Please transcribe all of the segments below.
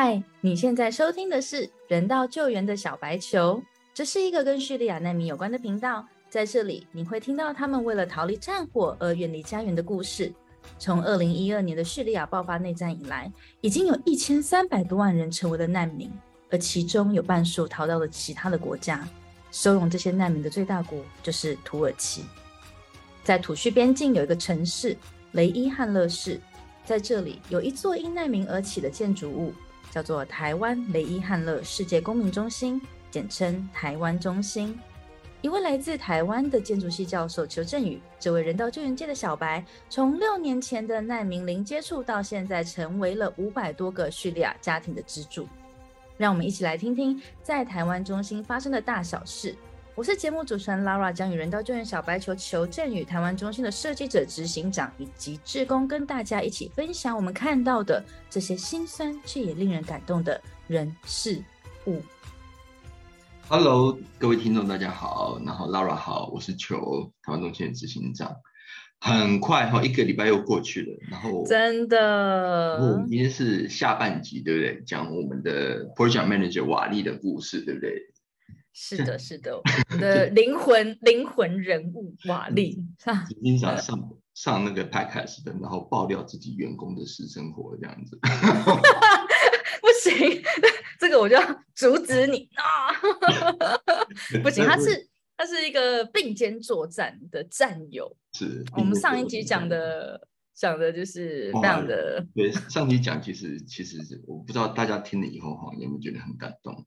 嗨，你现在收听的是人道救援的小白球，这是一个跟叙利亚难民有关的频道。在这里，你会听到他们为了逃离战火而远离家园的故事。从二零一二年的叙利亚爆发内战以来，已经有一千三百多万人成为了难民，而其中有半数逃到了其他的国家。收容这些难民的最大国就是土耳其。在土叙边境有一个城市雷伊汉勒市，在这里有一座因难民而起的建筑物。叫做台湾雷伊汉勒世界公民中心，简称台湾中心。一位来自台湾的建筑系教授邱振宇，这位人道救援界的小白，从六年前的难民零接触，到现在成为了五百多个叙利亚家庭的支柱。让我们一起来听听在台湾中心发生的大小事。我是节目主持人 Lara，将与人道救援小白球求证与台湾中心的设计者、执行长以及志工，跟大家一起分享我们看到的这些心酸却也令人感动的人事物。Hello，各位听众，大家好，然后 Lara 好，我是球台湾中心的执行长。很快哈，一个礼拜又过去了，然后真的，我们今天是下半集，对不对？讲我们的 Project Manager 瓦力的故事，对不对？是的，是的，我的灵魂灵魂人物瓦力，经常上上那个 podcast 的，然后爆料自己员工的私生活这样子，不行，这个我就要阻止你啊！不行，他是他是一个并肩作战的战友，是我们上一集讲的讲的就是非常的对，上集讲其实其实我不知道大家听了以后哈有没有觉得很感动。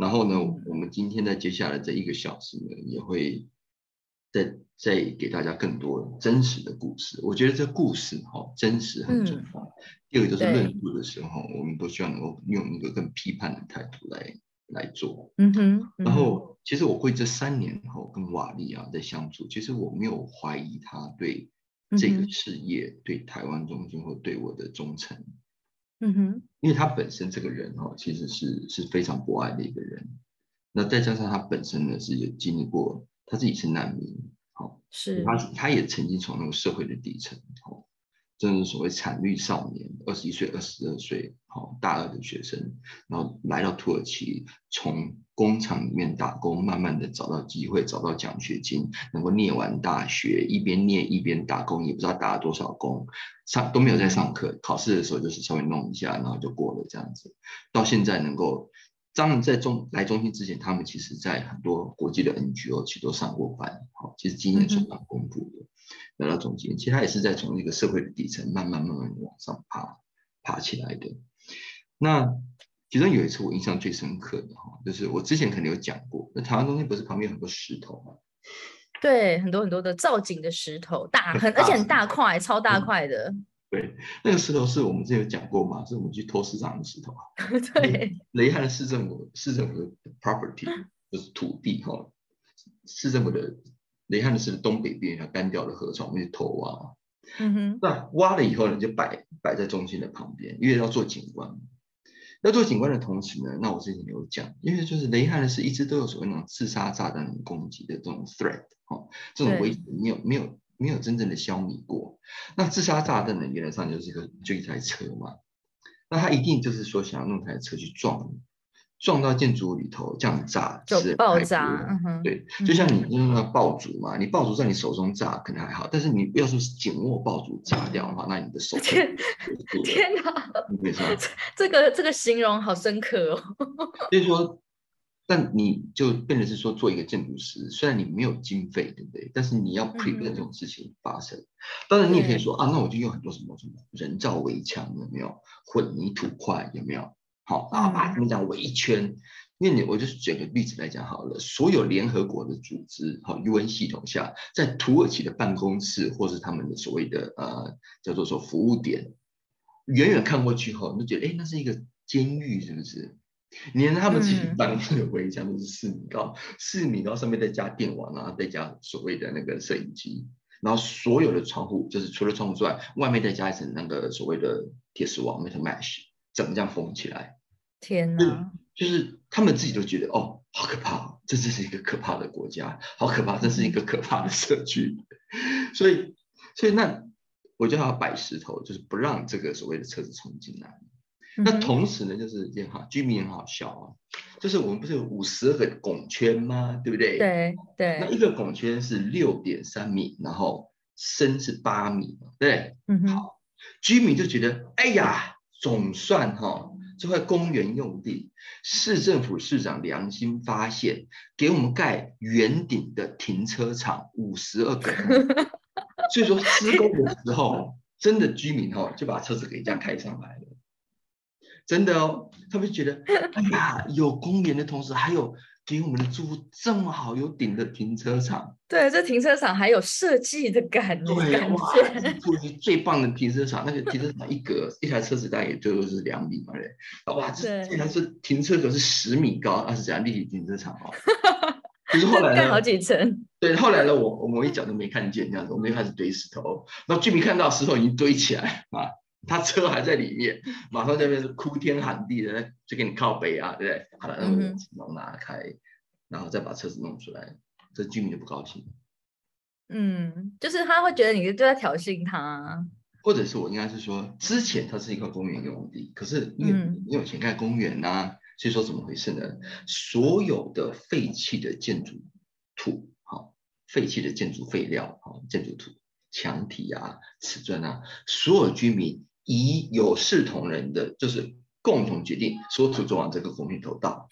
然后呢，我们今天在接下来这一个小时呢，也会再再给大家更多真实的故事。我觉得这故事哈，真实很重要。第二个就是论述的时候，我们都希望能够用一个更批判的态度来来做。嗯哼。然后，其实我会这三年后跟瓦利啊在相处，其实我没有怀疑他对这个事业、对台湾中心或对我的忠诚。嗯哼，因为他本身这个人哈，其实是是非常博爱的一个人。那再加上他本身呢，是也经历过，他自己是难民，好，是他他也曾经从那个社会的底层，好。真的是所谓惨绿少年，二十一岁、二十二岁，好大二的学生，然后来到土耳其，从工厂里面打工，慢慢的找到机会，找到奖学金，能够念完大学，一边念一边打工，也不知道打了多少工，上都没有在上课，考试的时候就是稍微弄一下，然后就过了这样子。到现在能够，当然在中来中心之前，他们其实在很多国际的 NGO 其实都上过班，好，其实经验是蛮丰富的。来到总监，其实他也是在从一个社会的底层慢慢慢慢往上爬爬起来的。那其中有一次我印象最深刻的哈，就是我之前可能有讲过，那台湾中心不是旁边很多石头吗？对，很多很多的造景的石头，大很而且很大块，超大块的。对，那个石头是我们之前有讲过嘛，是我们去偷市长的石头啊。对，雷汉市政府市政府的 property 就是土地哈，市政府的。雷汉的是东北边，要干掉的河床，我们去偷挖。嗯哼，那挖了以后呢，就摆摆在中心的旁边，因为要做景观。要做警官的同时呢，那我之前有讲，因为就是雷汉的是一直都有所谓那种自杀炸弹攻击的这种 threat，哈，这种威胁没有没有没有真正的消弭过。那自杀炸弹呢，原则上就是一个就一台车嘛，那他一定就是说想要弄台车去撞你。撞到建筑物里头，这样炸是爆炸，对，就像你用那个爆竹嘛，你爆竹在你手中炸可能还好，但是你要是紧握爆竹炸掉的话，那你的手 天天哪，没错，这个这个形容好深刻哦。所以说，但你就变成是说做一个建筑师，虽然你没有经费，对不对？但是你要 prevent 这种事情发生。当然你也可以说啊，那我就用很多什么什么人造围墙，有没有混凝土块，有没有？好，然后把他们讲围一圈，因为你我就是举个例子来讲好了，所有联合国的组织，好 UN 系统下，在土耳其的办公室或是他们的所谓的呃叫做说服务点，远远看过去后，你就觉得哎，那是一个监狱是不是？连他们自己办公室的围墙都是四米高，四米高上面再加电网啊，再加所谓的那个摄影机，然后所有的窗户就是除了窗户之外，外面再加一层那个所谓的铁丝网 metal mesh，怎么这样封起来？天哪！就是他们自己都觉得哦，好可怕，这真是一个可怕的国家，好可怕，这是一个可怕的社区。所以，所以那我就要摆石头，就是不让这个所谓的车子冲进来。那同时呢，就是也好，居民很好笑啊，就是我们不是有五十二个拱圈吗？对不对？对对。那一个拱圈是六点三米，然后深是八米嘛，对嗯哼。好，居民就觉得，哎呀，总算哈，这块公园用地，市政府市长良心发现，给我们盖圆顶的停车场五十二个，所以说施工的时候，真的居民哦就把车子给这样开上来了。真的哦，他们觉得，哎呀，有公园的同时，还有给我们的住户这么好有顶的停车场。对，这停车场还有设计的感觉。对，哇，这是最棒的停车场。那个停车场一格一台车子大概也就是两米嘛，对。哇，这竟然是停车格是十米高，那是怎样立体停车场哦？就是后来呢，好几层。对，后来呢，我我们一脚都没看见这样子，我们就开始堆石头。然后居民看到石头已经堆起来啊。他车还在里面，马上那边是哭天喊地的，就给你靠背啊，对不对？好了，然后只能拿开，然后再把车子弄出来，这居民就不高兴。嗯，就是他会觉得你就在挑衅他，或者是我应该是说，之前它是一块公园用地，可是因为你有钱盖公园呐，所以说怎么回事呢？所有的废弃的建筑土，好，废弃的建筑废料，好，建筑土、墙体啊、瓷砖啊，所有居民。以有视同仁的，就是共同决定，说土就往这个公园头倒，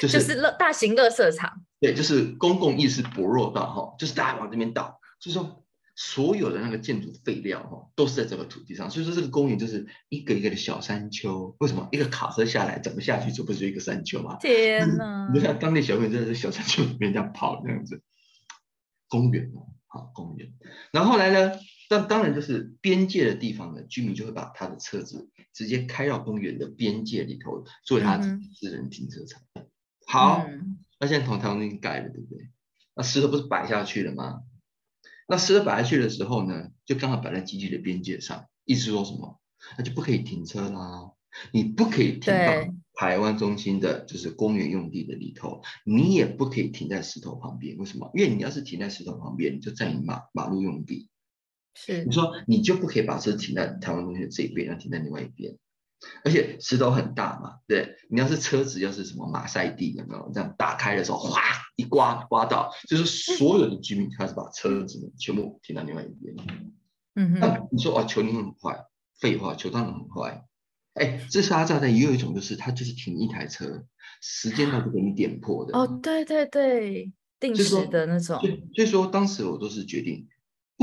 就是乐大型乐色场。对，就是公共意识薄弱到哈，就是大家往这边倒，就是说所有的那个建筑废料哈，都是在这个土地上。所以说这个公园就是一个一个的小山丘。为什么？一个卡车下来怎么下去，就不是一个山丘吗？天哪！你看当地小朋友真的是小山丘里面这样跑这样子。公园哦，好公园。然后后来呢？那当然就是边界的地方呢，居民就会把他的车子直接开到公园的边界里头，作为他私人停车场。好，那现在同台湾已经改了，对不对？那石头不是摆下去了吗？那石头摆下去的时候呢，就刚好摆在基地的边界上，意思说什么？那就不可以停车啦，你不可以停到台湾中心的，就是公园用地的里头，你也不可以停在石头旁边。为什么？因为你要是停在石头旁边，你就占你马马路用地。是，你说你就不可以把车停在台湾中心这一边，要停在另外一边，而且石头很大嘛，对，你要是车子要是什么马赛地有没有这样打开的时候，哗一刮刮到，就是所有的居民开始把车子全部停到另外一边。嗯哼，那你说哦，球你很快，废话，球当然很坏。哎，自杀炸弹也有一种，就是他就是停一台车，时间都不给你点破的。哦，对对对，定时的那种。所以说当时我都是决定。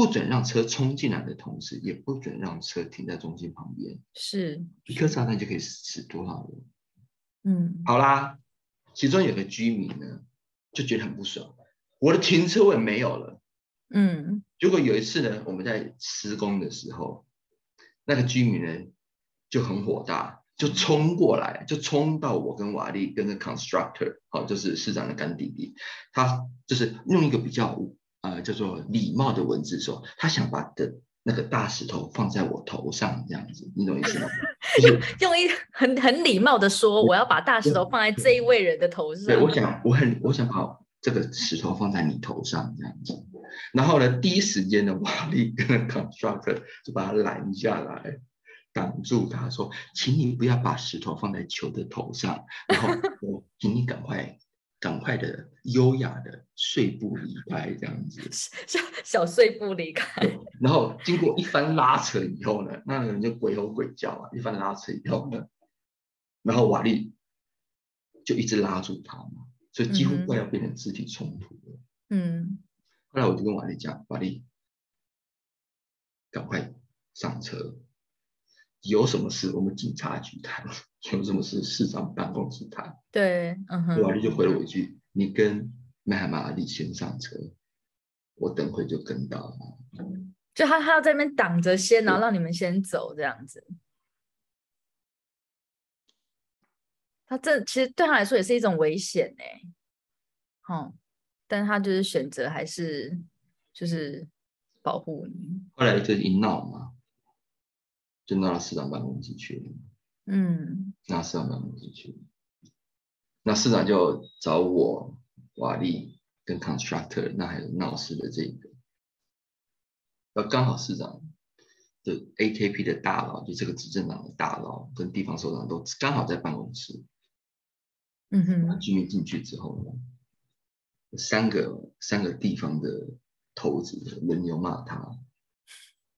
不准让车冲进来的同时，也不准让车停在中心旁边。是一颗炸弹就可以死多少人？嗯，好啦，其中有个居民呢，就觉得很不爽，我的停车位没有了。嗯，结果有一次呢，我们在施工的时候，那个居民呢就很火大，就冲过来，就冲到我跟瓦力跟那 constructor，好，就是市长的干弟弟，他就是用一个比较。呃，叫做礼貌的文字说，他想把的那个大石头放在我头上，这样子，你懂意思吗？就是用一很很礼貌的说，我要把大石头放在这一位人的头上。对，我想，我很，我想把这个石头放在你头上，这样子。然后呢，第一时间的 瓦力跟 constructor 就把他拦下来，挡住他说，请你不要把石头放在球的头上，然后我 请你赶快。赶快的、优雅的碎步离开，这样子，小小碎步离开。然后经过一番拉扯以后呢，那个人就鬼吼鬼叫啊！一番拉扯以后呢，然后瓦力就一直拉住他嘛，所以几乎快要变成肢体冲突了。嗯。后来我就跟瓦力讲：“瓦力，赶快上车。”有什么事我们警察局谈，有什么事市长办公室谈。对，嗯哼。瓦力就回了我一句：“你跟麦海玛丽先上车，我等会就跟到。”就他他要在那边挡着先，然后让你们先走这样子。他这其实对他来说也是一种危险哎，哦，但他就是选择还是就是保护你。后来就一闹嘛。就闹到市长办公室去了，嗯，拿市长办公室去，那市长就找我瓦力跟 constructor，那还有闹事的这个，那刚好市长的 AKP 的大佬，就这个执政党的大佬跟地方首长都刚好在办公室。嗯哼，居民进去之后呢，三个三个地方的头子轮流骂他，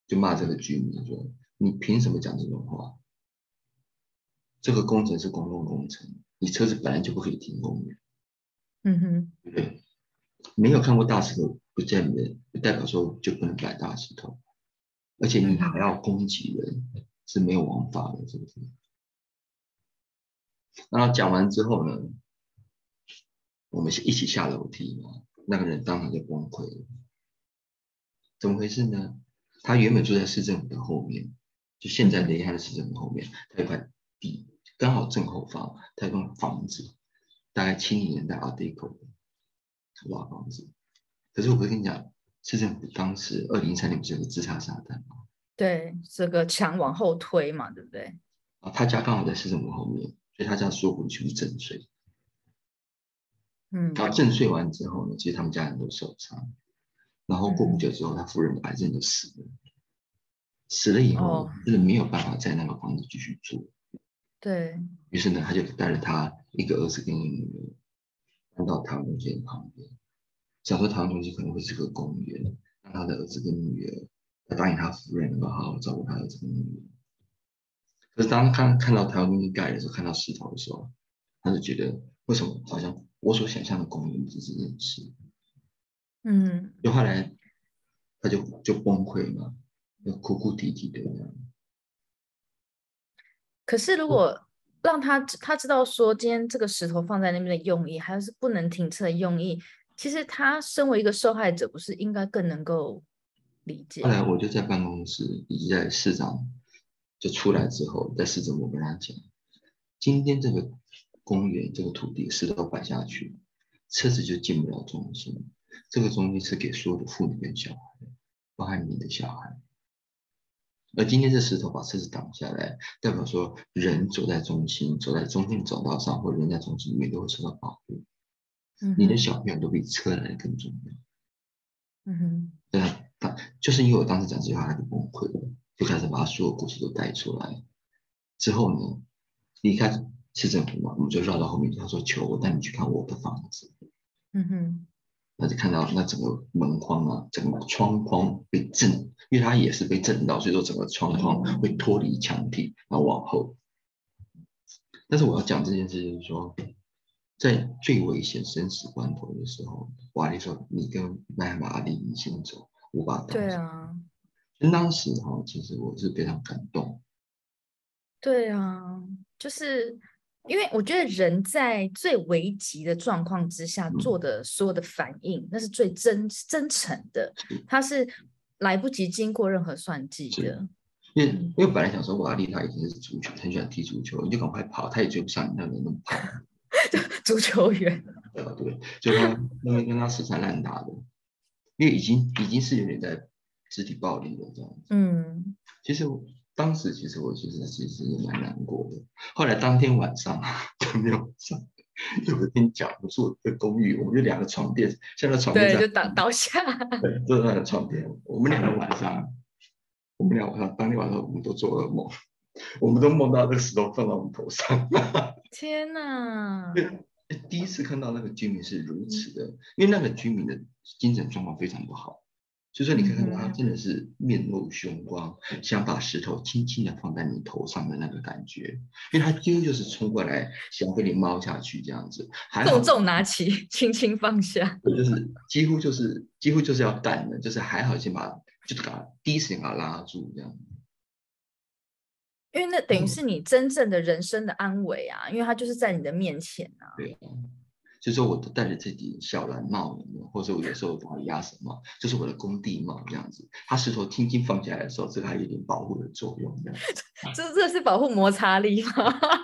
就骂这个居民说：“你凭什么讲这种话？这个工程是公共工程，你车子本来就不可以停公园。”嗯哼，对不对？没有看过大石头，不见人不代表说就不能摆大石头，而且你还要攻击人，是没有王法的，是不是？然后讲完之后呢，我们是一起下楼梯嘛，那个人当场就崩溃了。怎么回事呢？他原本住在市政府的后面，就现在雷汉的市政府后面，他有块地，刚好正后方，他有栋房子，大概七零年代 Art Deco 的老房子。可是我跟你讲，市政府当时二零一三年不是有个自杀炸弹吗？对，这个墙往后推嘛，对不对？啊，他家刚好在市政府后面。所以他家所有去震碎，嗯，然后震碎完之后呢，其实他们家人都受伤，然后过不久之后，他夫人的癌症就死了，死了以后真的没有办法在那个房子继续住，对于是呢，他就带着他一个儿子跟一个女儿搬到台湾中心旁边，想说台湾中心可能会是个公园，让他的儿子跟女儿，他答应他夫人能够好好照顾他儿子跟女儿。可是当看看到台湾中心盖的时候，看到石头的时候，他就觉得为什么好像我所想象的公园只是这件事？嗯，就后来他就就崩溃嘛，就哭哭啼啼的这样。可是如果让他他知道说今天这个石头放在那边的用意，还是不能停车的用意，其实他身为一个受害者，不是应该更能够理解？后来我就在办公室以及在市长。就出来之后，在市政府跟他讲，今天这个公园这个土地石头摆下去，车子就进不了中心。这个中心是给所有的妇女跟小孩，包含你的小孩。而今天这石头把车子挡下来，代表说人走在中心，走在中心走道上，或人在中心里面都会受到保护。你的小朋友都比车来的更重要。嗯哼，对啊，他就是因为我当时讲这句话，他就崩溃了。就开始把他所有故事都带出来，之后呢，离开市政府嘛，我们就绕到后面，他说：“求我带你去看我的房子。”嗯哼，那就看到那整个门框啊，整个窗框被震，因为它也是被震到，所以说整个窗框会脱离墙体，然后往后。但是我要讲这件事，就是说，在最危险生死关头的时候，瓦力说：“你跟麦玛丽，你先走，我把对啊。”当时哈，其实我是非常感动。对啊，就是因为我觉得人在最危急的状况之下做的所有的反应，那是最真真诚的，他是来不及经过任何算计的。因为因为本来想说瓦利他已经是足球，很喜欢踢足球，你就赶快跑，他也追不上你那个人那么跑。足球员。对 对，就他那边跟他死缠烂打的，因为已经已经是有点在。肢体暴力了这样子，嗯，其实当时其实我其实其实也蛮难过的。后来当天晚上，当天晚上有一天讲不住的公寓，我们就两个床垫，现在床垫对就倒倒下，对，就是那个床垫。我们两个晚上，我们俩晚上当天晚上我们都做噩梦，我们都梦到那个石头放到我们头上。天哪！第一次看到那个居民是如此的，因为那个居民的精神状况非常不好。就说你看看到他真的是面露凶光，想把石头轻轻的放在你头上的那个感觉，因为他几乎就是冲过来想给你猫下去这样子，重重拿起，轻轻放下，就是几乎就是几乎就是要干的，就是还好先把就是把第一时间把他拉住这样，因为那等于是你真正的人生的安危啊，因为他就是在你的面前啊。对。就是我都戴着这顶小蓝帽，或者我有时候把它压什么，就是我的工地帽这样子。它石头轻轻放下来的时候，这个还有点保护的作用。这这是保护摩擦力吗？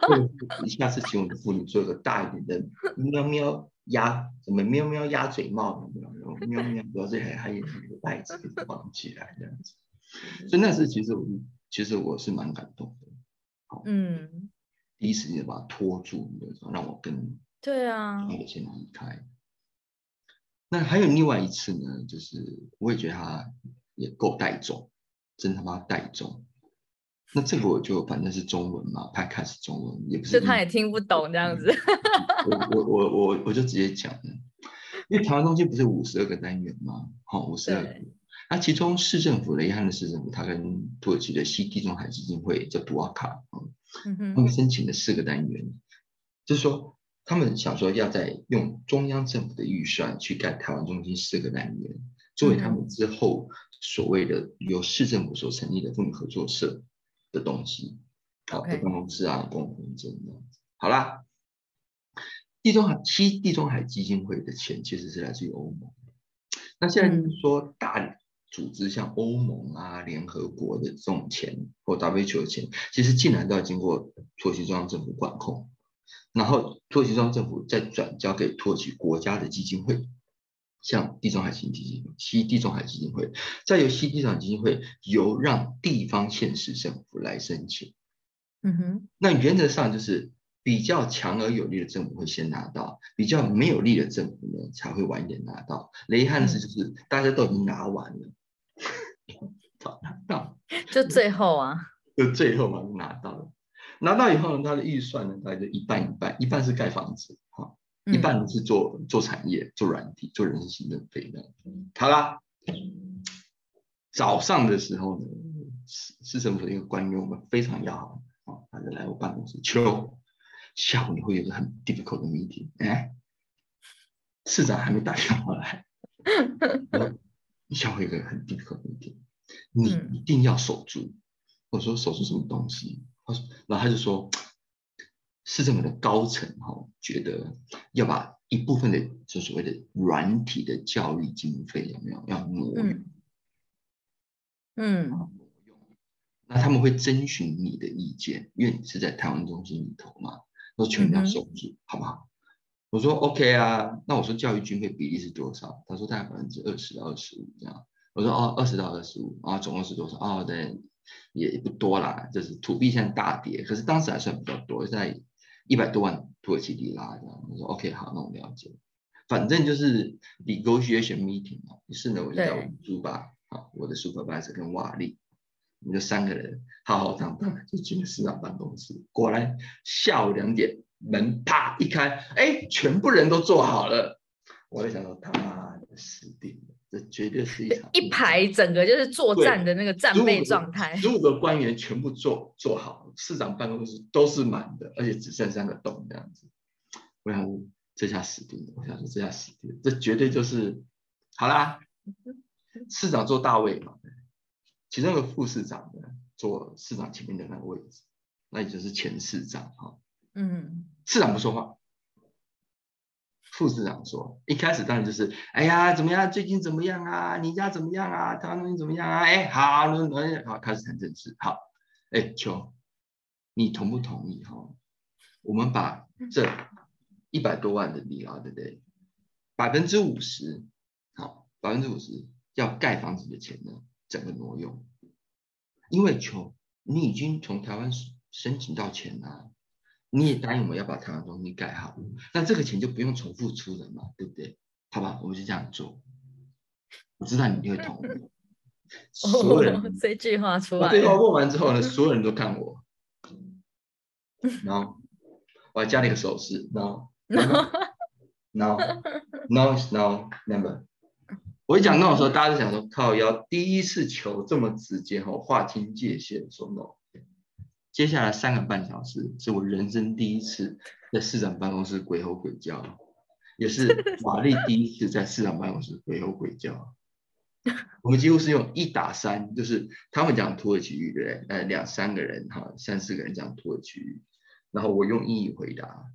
你下次请我的妇女做一个大一点的喵喵鸭，什么喵喵鸭嘴帽，有没有喵喵，主要是还还有那个袋子给绑起来这样子。所以那是其实我其实我是蛮感动的。好，嗯，第一时间把它拖住，让我跟。对啊，我先离开。那还有另外一次呢，就是我也觉得他也够带种，真他妈带种。那这个我就反正是中文嘛，他开始中文也不是，就他也听不懂这样子。我我我我我就直接讲了，因为台湾中心不是五十二个单元吗？好，五十二个。那其中市政府雷汉的市政府，他跟土耳其的西地中海基金会叫杜瓦卡，嗯，他们申请了四个单元，就是说他们想说要在用中央政府的预算去盖台湾中心四个单元，作为他们之后所谓的由市政府所成立的妇女合作社。的东西，好，的办公室啊，公共空间这样子。好啦，地中海西地中海基金会的钱其实是来自于欧盟。那现在就是说大组织像欧盟啊、联合国的这种钱或 WHO 的钱，其实进来都要经过土耳其中央政府管控，然后土耳其中央政府再转交给土耳其国家的基金会。像地中海型基金会、西地中海基金会，再由西地中海基金会由让地方县市政府来申请。嗯哼，那原则上就是比较强而有力的政府会先拿到，比较没有力的政府呢才会晚一点拿到。雷汉是就是大家都已经拿完了，拿到 就最后啊，就最后嘛拿到了，拿到以后呢，他的预算呢大概就一半一半，一半是盖房子，哈。一半是做做产业、做软体、做人事行政费的。好啦，早上的时候呢，市市政府的一个官员，我们非常要好啊，他就来我办公室。求下午你会有个很 difficult 的 meeting，哎，市长还没打电话来，下午有个很 difficult meeting，你一定要守住。我说守住什么东西？他说，然后他就说。市政府的高层哈觉得要把一部分的就所谓的软体的教育经费有没有要挪用？嗯，那他们会征询你的意见，因为你是在台湾中心里头嘛，都全要守住，好不好？我说 OK 啊，那我说教育经费比例是多少？他说大概百分之二十到二十五这样。我说哦，二十到二十五啊，总共是多少？哦，对，也不多啦，就是土币现在大跌，可是当时还算比较多，在。一百多万土耳其里拉这样，我说 OK 好，那我了解。反正就是 negotiation meeting 啊，于是呢我就叫朱巴，好，我的 supervisor 跟瓦力，我们就三个人浩浩荡荡就进了市长办公室。果然下午两点门啪一开，哎，全部人都坐好了。我在想说他妈的死定了。这绝对是一场一排整个就是作战的那个战备状态，十五个官员全部坐坐好，市长办公室都是满的，而且只剩三个洞这样子。我想这下死定了，我想说这下死定了，这绝对就是好啦。市长坐大位嘛，其中一个副市长呢坐市长前面的那个位置，那也就是前市长哈。嗯，市长不说话。副市长说：“一开始当然就是，哎呀，怎么样？最近怎么样啊？你家怎么样啊？台湾东西怎么样啊？哎，好，好，开始谈政治。好，哎，秋，你同不同意？哈，我们把这一百多万的利啊，对不对？百分之五十，好，百分之五十要盖房子的钱呢，整个挪用。因为秋，你已经从台湾申请到钱了。”你也答应我们要把台湾东西盖好，那这个钱就不用重复出了嘛，对不对？好吧，我们就这样做。我知道你一定会同意。所有人这句话出来，这句话问完之后呢，所有人都看我，然后我还加了一个手势，no，no，no，no，never。我一讲 no 的时候，大家就想说靠腰，第一次求这么直接哈，划清界限，说 no。接下来三个半小时是我人生第一次在市长办公室鬼吼鬼叫，也是 瓦力第一次在市长办公室鬼吼鬼叫。我们几乎是用一打三，就是他们讲土耳其语对不对？呃，两三个人哈，三四个人讲土耳其语，然后我用英语回答。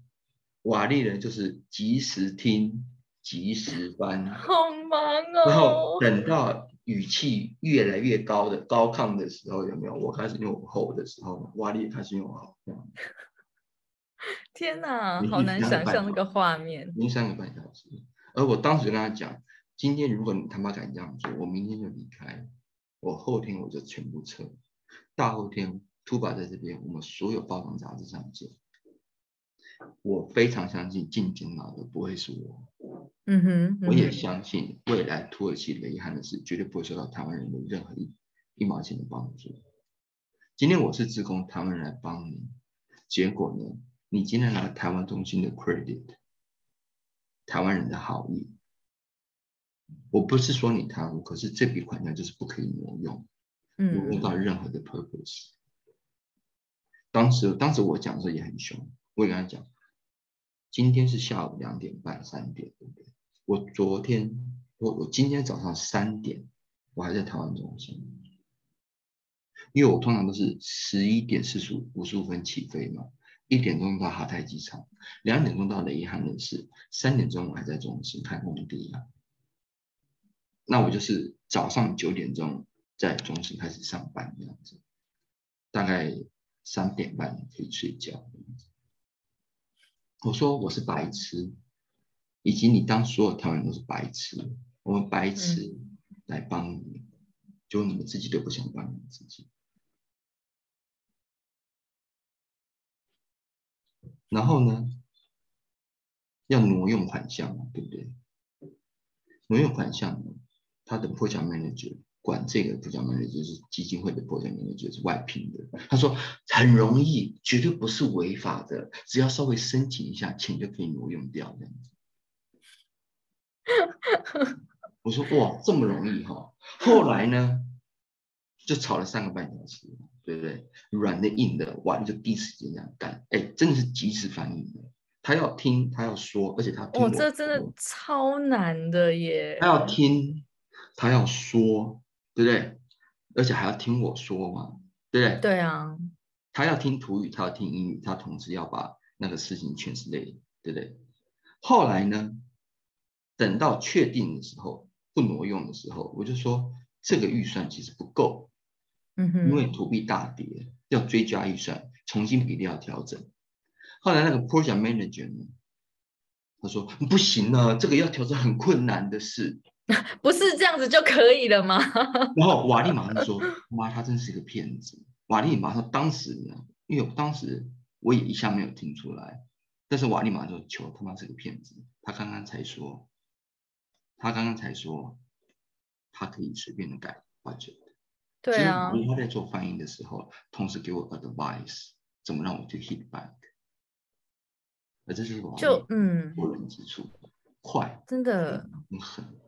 瓦力人就是及时听，及时翻，好忙哦。然后等到。语气越来越高的高亢的时候，有没有？我开始用吼的时候，瓦力开始用吼。天哪，好难想象那个画面。已经三个半小时，而我当时跟他讲：今天如果你他妈敢这样做，我明天就离开，我后天我就全部撤，大后天突把在这边，我们所有报章杂志上见。我非常相信进京拿的不会是我，嗯哼，我也相信未来土耳其雷汉的事绝对不会受到台湾人的任何一一毛钱的帮助。今天我是自工，台湾人来帮你，结果呢，你今天拿台湾中心的 credit，台湾人的好意，我不是说你贪污，可是这笔款项就是不可以挪用，挪用到任何的 purpose。当时，当时我讲的时候也很凶，我也跟他讲，今天是下午两点半、三点，对不对？我昨天，我我今天早上三点，我还在台湾中心，因为我通常都是十一点四十五五十五分起飞嘛，一点钟到哈泰机场，两点钟到雷伊汉人士，三点钟我还在中心看工地啊。那我就是早上九点钟在中心开始上班这样子，大概。三点半可以睡觉。我说我是白痴，以及你当所有台湾人都是白痴，我们白痴来帮你，就你们自己都不想帮你们自己。然后呢，要挪用款项，对不对？挪用款项呢，他的破产 manager。管这个不叫 manager，就是基金会的破产 manager 是外聘的。他说很容易，绝对不是违法的，只要稍微申请一下，钱就可以挪用掉这样子。我说哇，这么容易哈？后来呢，就吵了三个半小时，对不对？软的硬的，完，就第一时间这样干，哎，真的是及时反应的。他要听，他要说，而且他哦，这真的超难的耶。他要听，他要说。对不对？而且还要听我说嘛，对不对？对啊。他要听土语，他要听英语，他同时要把那个事情全是累，对不对？后来呢，等到确定的时候，不挪用的时候，我就说这个预算其实不够，嗯哼，因为土币大跌，要追加预算，重新比例要调整。后来那个 project manager 呢，他说不行啊，这个要调整很困难的事。不是这样子就可以了吗？然后瓦利马上说：“妈，他真是一个骗子。”瓦利马上当时呢，因为当时我也一下没有听出来，但是瓦利马就求他妈是个骗子。他刚刚才说，他刚刚才说，他可以随便的改 budget。对啊。他在做翻译的时候，同时给我 advice 怎么让我去 hit back。那这就是我就嗯过人之处，快，真的很狠。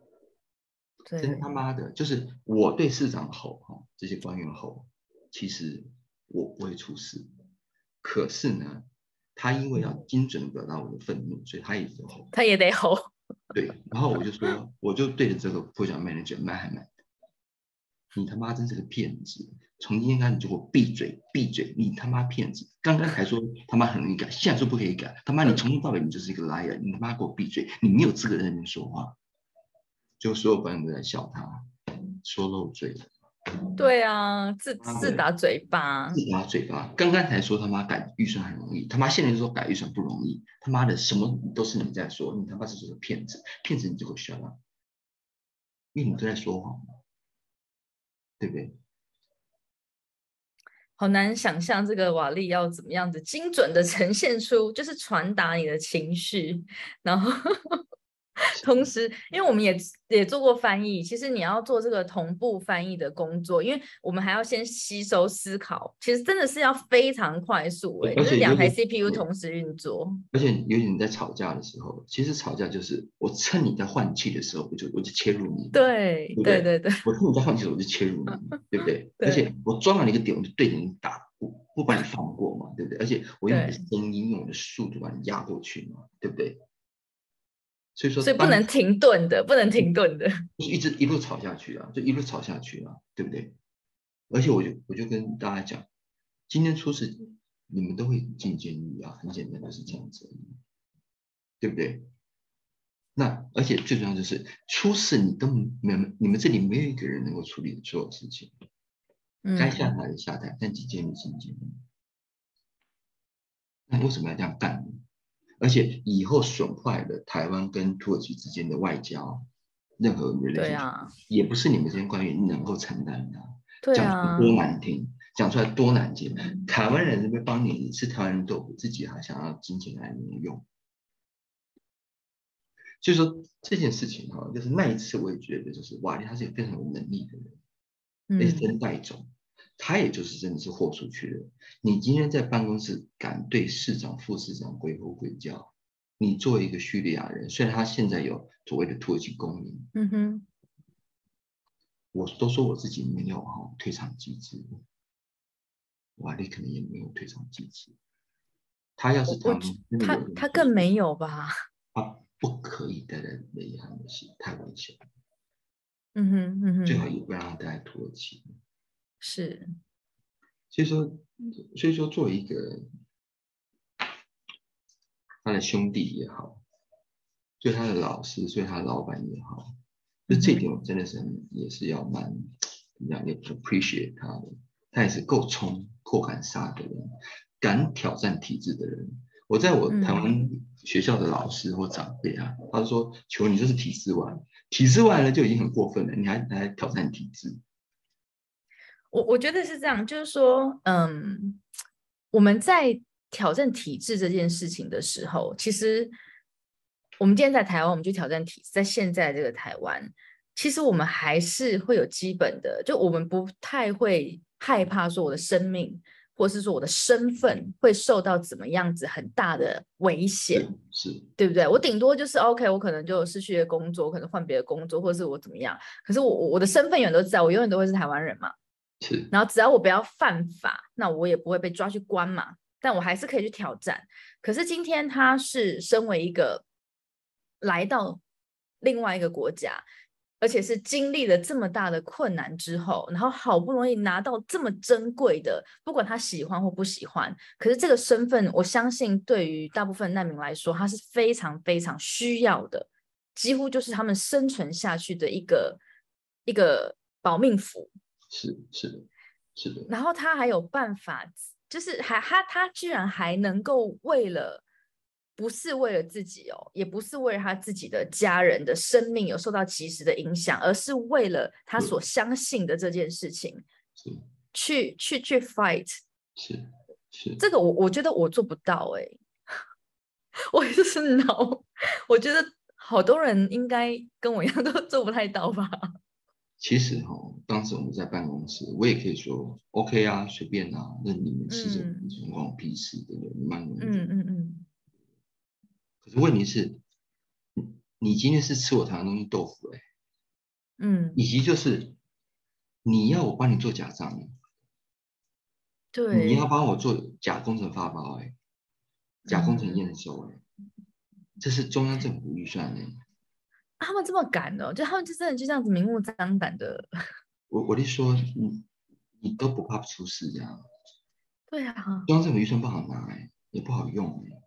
真他妈的，就是我对市长吼哈，这些官员吼，其实我不会出事，可是呢，他因为要精准的表达我的愤怒，所以他也得吼，他也得吼。对，然后我就说，我就对着这个破脚 manager 卖还卖，你他妈真是个骗子！从今天开始就给我闭嘴，闭嘴！你他妈骗子！刚刚还说他妈很容易改，现在说不可以改，他妈你从头到尾你就是一个 liar！你他妈给我闭嘴！你没有资格在那边说话。就所有朋友都在笑他，说漏嘴了。对啊，自自打嘴巴，自打嘴巴。刚刚才说他妈改预算很容易，他妈现在就说改预算不容易。他妈的，什么都是你在说，你他妈是个骗子，骗子你就会笑了，因为你都在说谎，对不对？好难想象这个瓦力要怎么样子精准的呈现出，就是传达你的情绪，然后。同时，因为我们也也做过翻译，其实你要做这个同步翻译的工作，因为我们还要先吸收思考，其实真的是要非常快速哎，就是两台 CPU 同时运作。而且，尤其你在吵架的时候，其实吵架就是我趁你在换气的时候，我就我就切入你。对对对对，我趁你在换气的时候，我就切入你，对不对？而且我抓到你一个点，我就对着你打，不不把你放过嘛，对不对？而且我用我的声音，用我的速度把你压过去嘛，对不对？所以说，所以不能停顿的，不能停顿的，就是一直一路吵下去啊，就一路吵下去啊，对不对？而且我就我就跟大家讲，今天出事，你们都会进监狱啊，很简单就是这样子，对不对？那而且最重要就是出事，你都没有，你们这里没有一个人能够处理所有事情，该下台的下台，但进监狱进监狱，那为什么要这样干呢？而且以后损坏了台湾跟土耳其之间的外交，任何人类也不是你们这些官员能够承担的。对啊，多难听，讲出来多难听。台湾人这边帮你吃台湾人豆腐，自己还想要金钱来挪用。所以说这件事情哈，就是那一次我也觉得，就是瓦力他是一个非常有能力的人。那分带种，他也就是真的是豁出去了。你今天在办公室敢对市长、副市长鬼吼鬼叫，你作为一个叙利亚人，虽然他现在有所谓的土耳其公民，嗯哼，我都说我自己没有哈退场机制，瓦力可能也没有退场机制。他要是他他他更没有吧？他不可以待在雷汉的是太危险。嗯哼嗯哼，最好也不让他待在土耳其。是，所以说，所以说，作为一个他的兄弟也好，对他的老师，对他的老板也好，就这一点，我真的是也是要蛮怎么样，也 appreciate 他的。他也是够冲、够敢杀的人，敢挑战体制的人。我在我台湾学校的老师或长辈啊，他说：“求你就是体制外，体制外呢就已经很过分了，你还来挑战体制。”我我觉得是这样，就是说，嗯，我们在挑战体制这件事情的时候，其实我们今天在台湾，我们去挑战体制，在现在这个台湾，其实我们还是会有基本的，就我们不太会害怕说我的生命。或是说我的身份会受到怎么样子很大的危险，是对不对？我顶多就是 OK，我可能就失去了工作，可能换别的工作，或者是我怎么样。可是我我的身份永远都在，我永远都会是台湾人嘛。是。然后只要我不要犯法，那我也不会被抓去关嘛。但我还是可以去挑战。可是今天他是身为一个来到另外一个国家。而且是经历了这么大的困难之后，然后好不容易拿到这么珍贵的，不管他喜欢或不喜欢，可是这个身份，我相信对于大部分难民来说，他是非常非常需要的，几乎就是他们生存下去的一个一个保命符。是是的，是的。然后他还有办法，就是还他他居然还能够为了。不是为了自己哦，也不是为了他自己的家人的生命有受到及时的影响，而是为了他所相信的这件事情，去去去 fight。是是，这个我我觉得我做不到哎，我就是 no。我觉得好多人应该跟我一样都做不太到吧。其实哈，当时我们在办公室，我也可以说 OK 啊，随便啊，那你们是什么情况？屁事对不对？慢嗯嗯嗯。可是问题是，你今天是吃我台湾东西豆腐哎，嗯，以及就是你要我帮你做假账，对，你要帮我做假工程发包哎，假工程验收哎，这是中央政府预算哎，他们这么敢哦，就他们就真的就这样子明目张胆的，我我就说你你都不怕出事这样，对啊，中央政府预算不好拿哎，也不好用哎。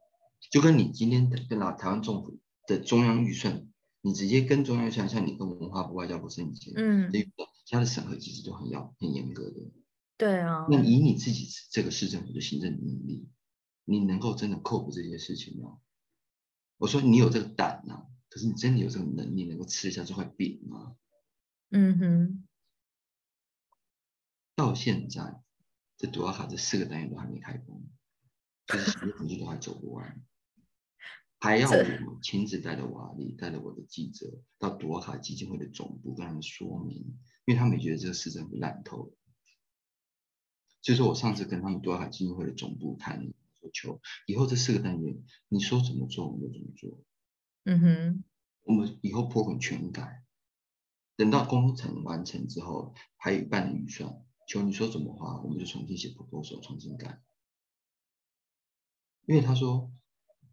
就跟你今天跟拿台湾政府的中央预算，你直接跟中央预算，像你跟文化部、外交部申请，嗯，它的审核机制就很要很严格的。对啊。那以你自己这个市政府的行政能力，你能够真的克服这些事情吗？我说你有这个胆呐，可是你真的有这个能力能够吃下这块饼吗？嗯哼。到现在，这杜阿卡这四个单元都还没开工，就是什么东西都还走不完。还要我亲自带着瓦力，带着我的记者到多卡基金会的总部跟他们说明，因为他们也觉得这个市政府烂透了。所以说我上次跟他们多卡基金会的总部谈，说求以后这四个单元，你说怎么做我们就怎么做。嗯哼，我们以后破本全改，等到工程完成之后，还有一半的预算，求你说怎么花，我们就重新写 proposal，重新改。因为他说。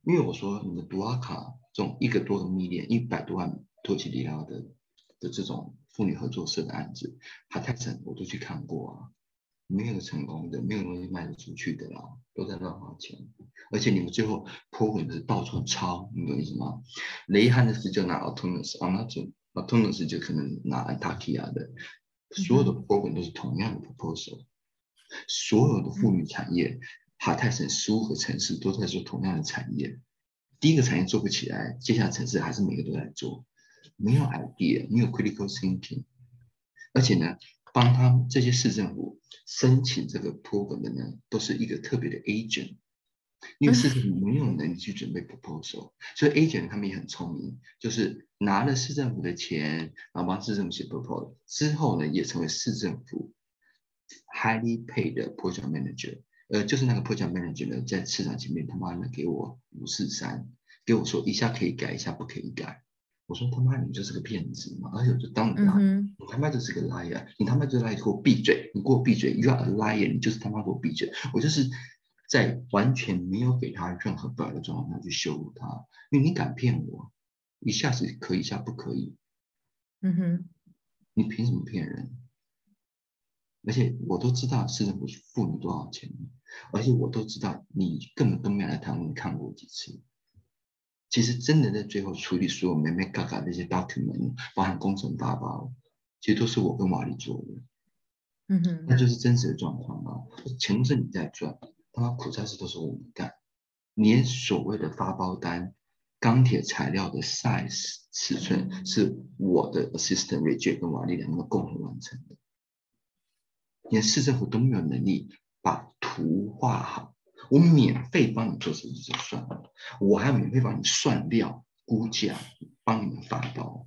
因为我说你的杜阿卡这种一个多的密链，一百多万土耳其里拉的的这种妇女合作社的案子，海泰城我都去看过啊，没有成功的，没有东西卖得出去的啦，都在乱花钱。而且你们最后破混是到处抄，你懂意思吗？雷汉的是就拿 Autonomous，啊那就 Autonomous 就可能拿 Antakya 的，所有的破混都是同样的 proposal，所有的妇女产业。哈泰省十和城市都在做同样的产业，第一个产业做不起来，接下来城市还是每个都在做，没有 idea，没有 critical thinking，而且呢，帮他们这些市政府申请这个 program 的呢，都是一个特别的 agent，因为市政府没有能力去准备 proposal，所以 agent 他们也很聪明，就是拿了市政府的钱，然后帮市政府写 proposal，之后呢，也成为市政府 highly paid 的 project manager。呃，就是那个 project manager 呢，在市场前面他妈的给我五四三，给我说一下可以改，一下不可以改。我说他妈你就是个骗子嘛！而且我就当你妈，你他妈就是个 liar，你他妈就 liar，给我闭嘴！你给我闭嘴！You are a liar！你就是他妈给我闭嘴！我就是在完全没有给他任何表的状况下去羞辱他，因为你敢骗我，一下子可以，一下不可以。嗯哼，你凭什么骗人？而且我都知道市政府付你多少钱，而且我都知道你根本都没来台湾看过几次。其实真的在最后处理所有美美嘎嘎那些 document，包含工程发包，其实都是我跟瓦力做的。嗯哼，那就是真实的状况啊！钱是你在赚，他妈苦差事都是我们干，连所谓的发包单、钢铁材料的 size 尺寸是我的 assistant Richard 跟瓦力两个共同完成的，连市政府都没有能力把图画好。我免费帮你做设计就算了，我还要免费帮你算料、估价，帮你们发包，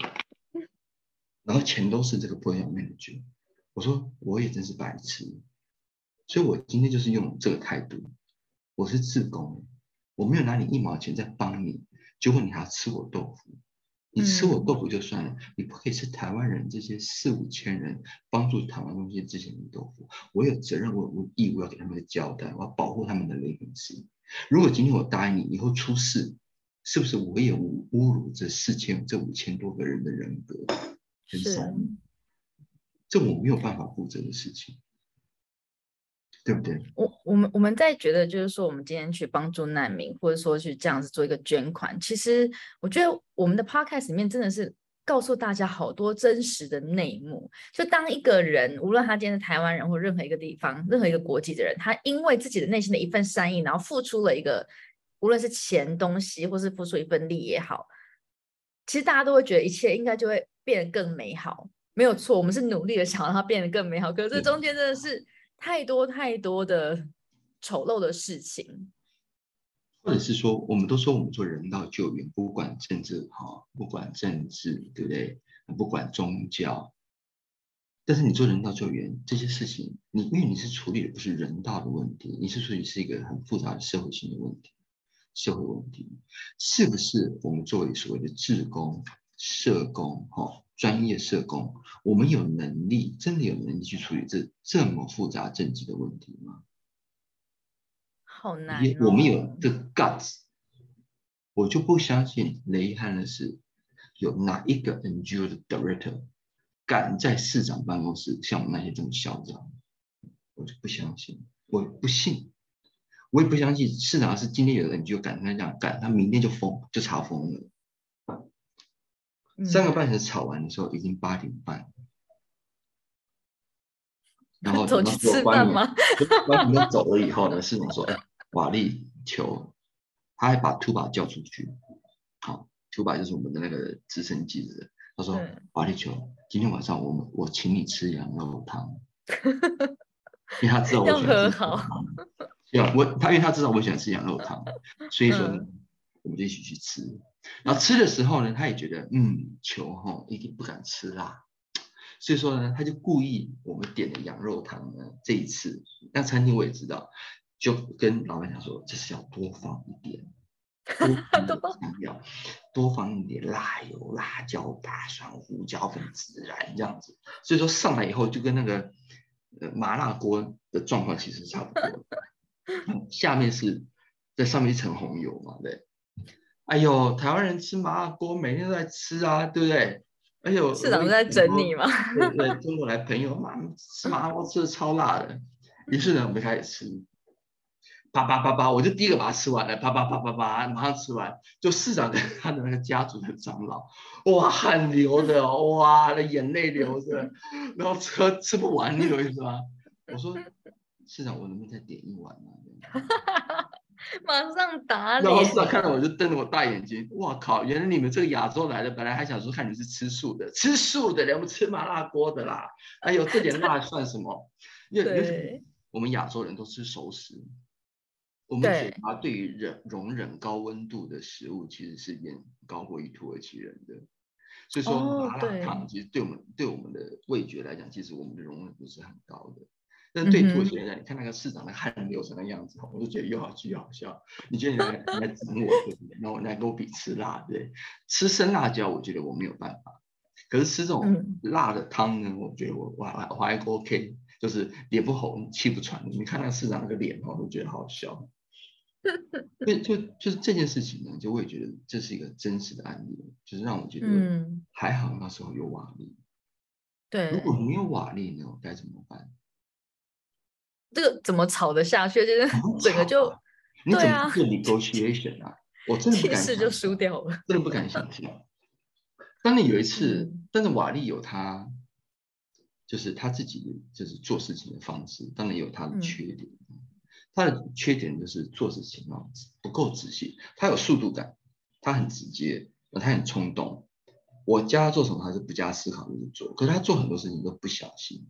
然后钱都是这个 project manager。我说我也真是白痴，所以我今天就是用这个态度，我是自工，我没有拿你一毛钱在帮你，结果你还要吃我豆腐。你吃我豆腐就算了，你不可以吃台湾人这些四五千人帮助台湾东西这些人豆腐。我有责任，我有义务要给他们个交代，我要保护他们的雷公司。如果今天我答应你，以后出事，是不是我也侮侮辱这四千这五千多个人的人格？很怂，这我没有办法负责的事情。对不对？我我们我们在觉得，就是说，我们今天去帮助难民，或者说去这样子做一个捐款，其实我觉得我们的 podcast 里面真的是告诉大家好多真实的内幕。就当一个人，无论他今天是台湾人或任何一个地方、任何一个国籍的人，他因为自己的内心的一份善意，然后付出了一个，无论是钱、东西，或是付出一份力也好，其实大家都会觉得一切应该就会变得更美好。没有错，我们是努力的想让它变得更美好，可是这中间真的是。太多太多的丑陋的事情，或者是说，我们都说我们做人道救援，不管政治哈，不管政治，对不对？不管宗教，但是你做人道救援这些事情，你因为你是处理的不是人道的问题，你是处理是一个很复杂的社会性的问题，社会问题，是不是？我们作为所谓的志工、社工，哈。专业社工，我们有能力，真的有能力去处理这这么复杂政治的问题吗？好难。我们有这 guts，我就不相信雷汉的是有哪一个 NGO 的 director 敢在市长办公室像我们那些这么嚣张，我就不相信，我不信，我也不相信市长是今天有人 NGO 敢这样干，他明天就封，就查封了。三个半小时吵完的时候，已经八点半，然后 走去吃饭吗？关门走了以后呢，市长说：“哎，瓦力球，他还把图巴叫出去。好，图巴就是我们的那个资深记者。他说：瓦力球，今天晚上我们我请你吃羊肉汤，因为他知道我喜欢吃。对啊，我他因为他知道我喜欢吃羊肉汤，所以说我们就一起去吃。”然后吃的时候呢，他也觉得，嗯，球吼一定不敢吃辣，所以说呢，他就故意我们点的羊肉汤呢，这一次，那餐厅我也知道，就跟老板讲说，这是要多放一点，多放 料，多放一点辣油、辣椒、大蒜、胡椒粉、孜然这样子。所以说上来以后就跟那个呃麻辣锅的状况其实差不多，下面是在上面一层红油嘛，对。哎呦，台湾人吃麻辣锅，每天都在吃啊，对不对？哎呦，市长在整你吗？对对，中国来朋友嘛，吃麻辣锅吃的超辣的。于是呢，我们开始吃，啪啪啪啪，我就第一个把它吃完了，啪啪啪啪啪，马上吃完。就市长跟他的那个家族的长老，哇，汗流的，哇，那眼泪流的，然后吃吃不完，你有意思吗？我说，市长，我能不能再点一碗呢？马上打脸！然后市长看到我就瞪着我大眼睛，哇靠！原来你们这个亚洲来的，本来还想说看你是吃素的，吃素的，连不吃麻辣锅的啦。哎呦，这点辣算什么？因为我们亚洲人都吃熟食，我们嘴巴对于忍容忍高温度的食物，其实是远高过于土耳其人的。所以说麻辣烫其实对我们对我们的味觉来讲，其实我们的容忍度是很高的。但对土耳其你看那个市长的汗流成那样子，我就觉得又好气又好笑。你觉得你来你来整我对不对？然后来跟我比吃辣对？吃生辣椒，我觉得我没有办法。可是吃这种辣的汤呢，我觉得我我还我还 OK，就是脸不红气不喘。你看那个市长那个脸哦，我觉得好笑。就就就是这件事情呢，就我也觉得这是一个真实的案例，就是让我觉得还好那时候有瓦力。对，如果没有瓦力呢，该怎么办？这个怎么吵得下去？就是整个就对啊，做 negotiation 啊，我真的不敢，就输掉了，真的不敢相信。当你有一次，但是瓦力有他，就是他自己就是做事情的方式，当然有他的缺点。他的缺点就是做事情啊不够仔细，他有速度感，他很直接，他很冲动。我教他做什么，他是不加思考就做。可是他做很多事情都不小心，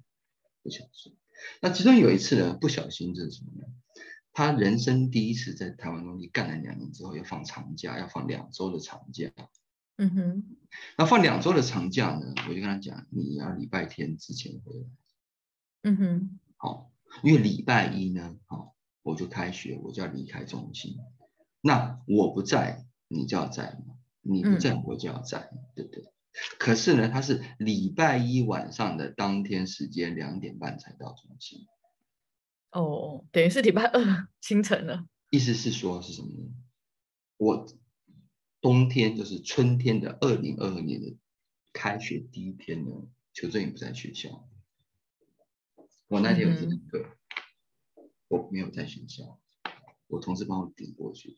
不小心。那其中有一次呢，不小心就是什么呢？他人生第一次在台湾东西干了两年之后，要放长假，要放两周的长假。嗯哼。那放两周的长假呢，我就跟他讲，你要礼拜天之前回来。嗯哼。好，因为礼拜一呢，好。我就开学，我就要离开中心。那我不在，你就要在吗？你不在，我就要在，对不对？可是呢，他是礼拜一晚上的当天时间两点半才到中心。哦，等于是礼拜二 清晨了。意思是说是什么呢？我冬天就是春天的二零二二年的开学第一天呢，邱正宇不在学校。我那天有这课。我没有在学校，我同事帮我顶过去。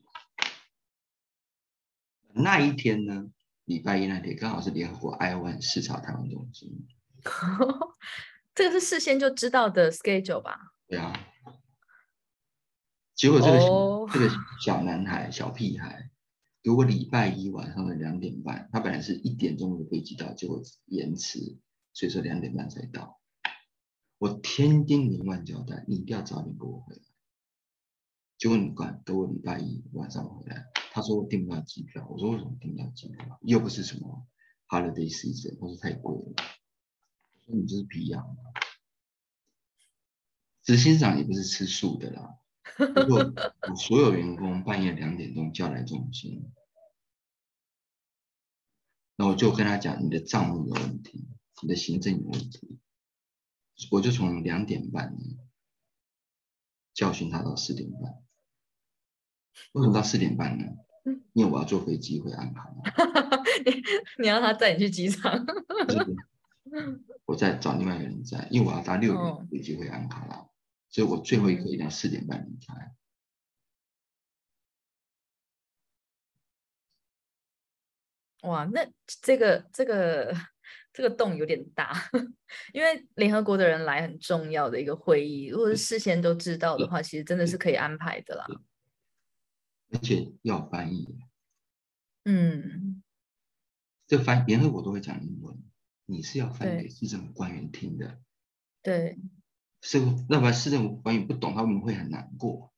那一天呢，礼拜一那天刚好是联合国 I One 视察台湾中心。这个是事先就知道的 schedule 吧？对啊。结果这个这个小男孩、小屁孩，如果礼拜一晚上的两点半，他本来是一点钟的飞机到，结果延迟，所以说两点半才到。我天叮咛万交代，你一定要早点给我回来。结果你管等我礼拜一晚上回来，他说我订不到机票。我说为什么订不到机票？又不是什么 holiday season，他说太贵了。我说你就是皮痒。执行长也不是吃素的啦。如果我所有员工半夜两点钟叫来中心，那我就跟他讲，你的账目有问题，你的行政有问题。我就从两点半教训他到四点半。为什么到四点半呢？因为我要坐飞机回安卡拉。你你要他载你去机场？我再找另外一个人载，因为我要搭六点飞机回安卡拉，所以我最后一刻一定要四点半离开。哇，那这个这个。这个洞有点大，因为联合国的人来很重要的一个会议，如果是事先都知道的话，其实真的是可以安排的啦。而且要翻译。嗯。这翻联合国都会讲英文，你是要翻给市政府官员听的。对。是，那不然市政府官员不懂，他们会很难过。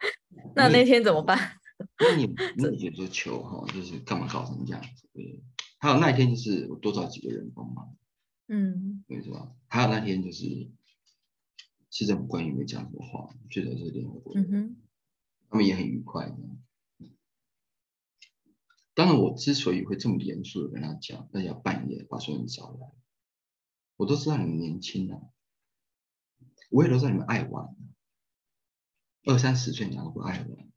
那那天怎么办？那你那你也说求哈，就是干嘛搞成这样子？对。还有那一天就是我多找几个人帮忙，嗯，对是吧？还有那天就是市政府官员没讲什么话，觉得是联合国，嗯哼，他们也很愉快。当然，我之所以会这么严肃的跟他讲，那要半夜把所有人找来，我都知道你们年轻啊，我也都知道你们爱玩，二三十岁你还不爱玩？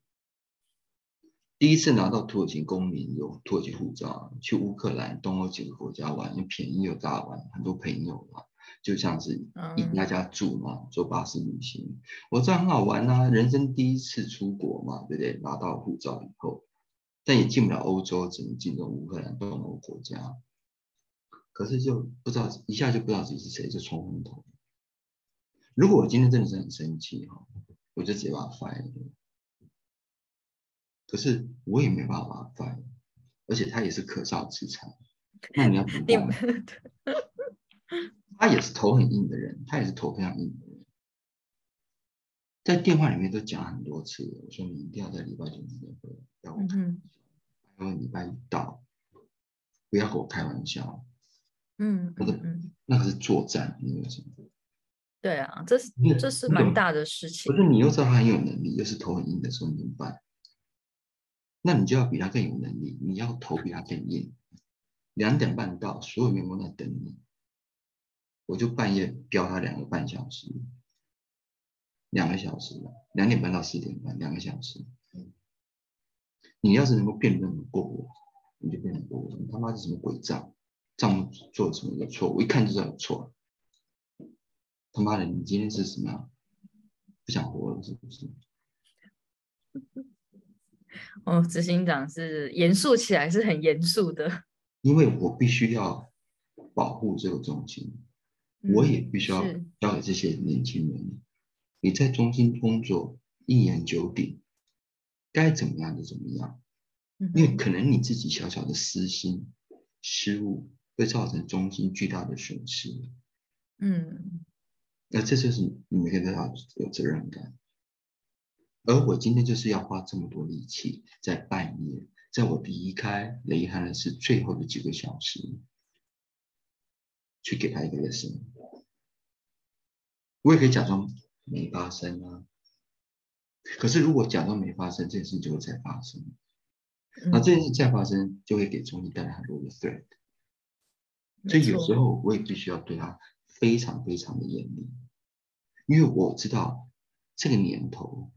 第一次拿到土耳其公民有土耳其护照，去乌克兰、东欧几个国家玩，又便宜又大玩，很多朋友嘛，就像是一家家住嘛，坐巴士旅行，我这很好玩啊，人生第一次出国嘛，对不对？拿到护照以后，但也进不了欧洲，只能进入乌克兰、东欧国家，可是就不知道一下就不知道自己是谁，就冲昏头。如果我今天真的是很生气哈，我就直接把他 fire 可是我也没办法翻，而且他也是可造之材。那你要怎么办？他也是头很硬的人，他也是头非常硬的人。在电话里面都讲很多次，我说你一定要在礼拜天之前回来，要我开玩笑，因为礼拜一到，不要和我开玩笑。嗯那个嗯，那个是作战，你有什么？对啊，这是这是蛮大的事情可。是你又知道他很有能力，又是头很硬的时候，你怎么办？那你就要比他更有能力，你要头比他更硬。两点半到，所有员工在等你，我就半夜飙他两个半小时，两个小时，两点半到四点半，两个小时。你要是能够辩论过我，你就辩论过我。你他妈是什么鬼账？账目做了什么有错？我一看就知道有错。他妈的，你今天是什么样？不想活了是不是？哦，执行长是严肃起来是很严肃的，因为我必须要保护这个中心，我也嗯必须要是。教给这些年轻人，你在中心工作一言九鼎，该怎么样就怎么样，嗯。因为可能你自己小小的私心失误会造成中心巨大的损失，嗯。那这就是你每天都要有责任感。而我今天就是要花这么多力气，在半夜，在我离开雷汉的是最后的几个小时，去给他一个 lesson。我也可以假装没发生啊。可是如果假装没发生，这件事情就会再发生。那嗯这件事再发生，就会给中医带来很多的 threat。所以有时候我也必须要对他非常非常的严厉，因为我知道这个年头，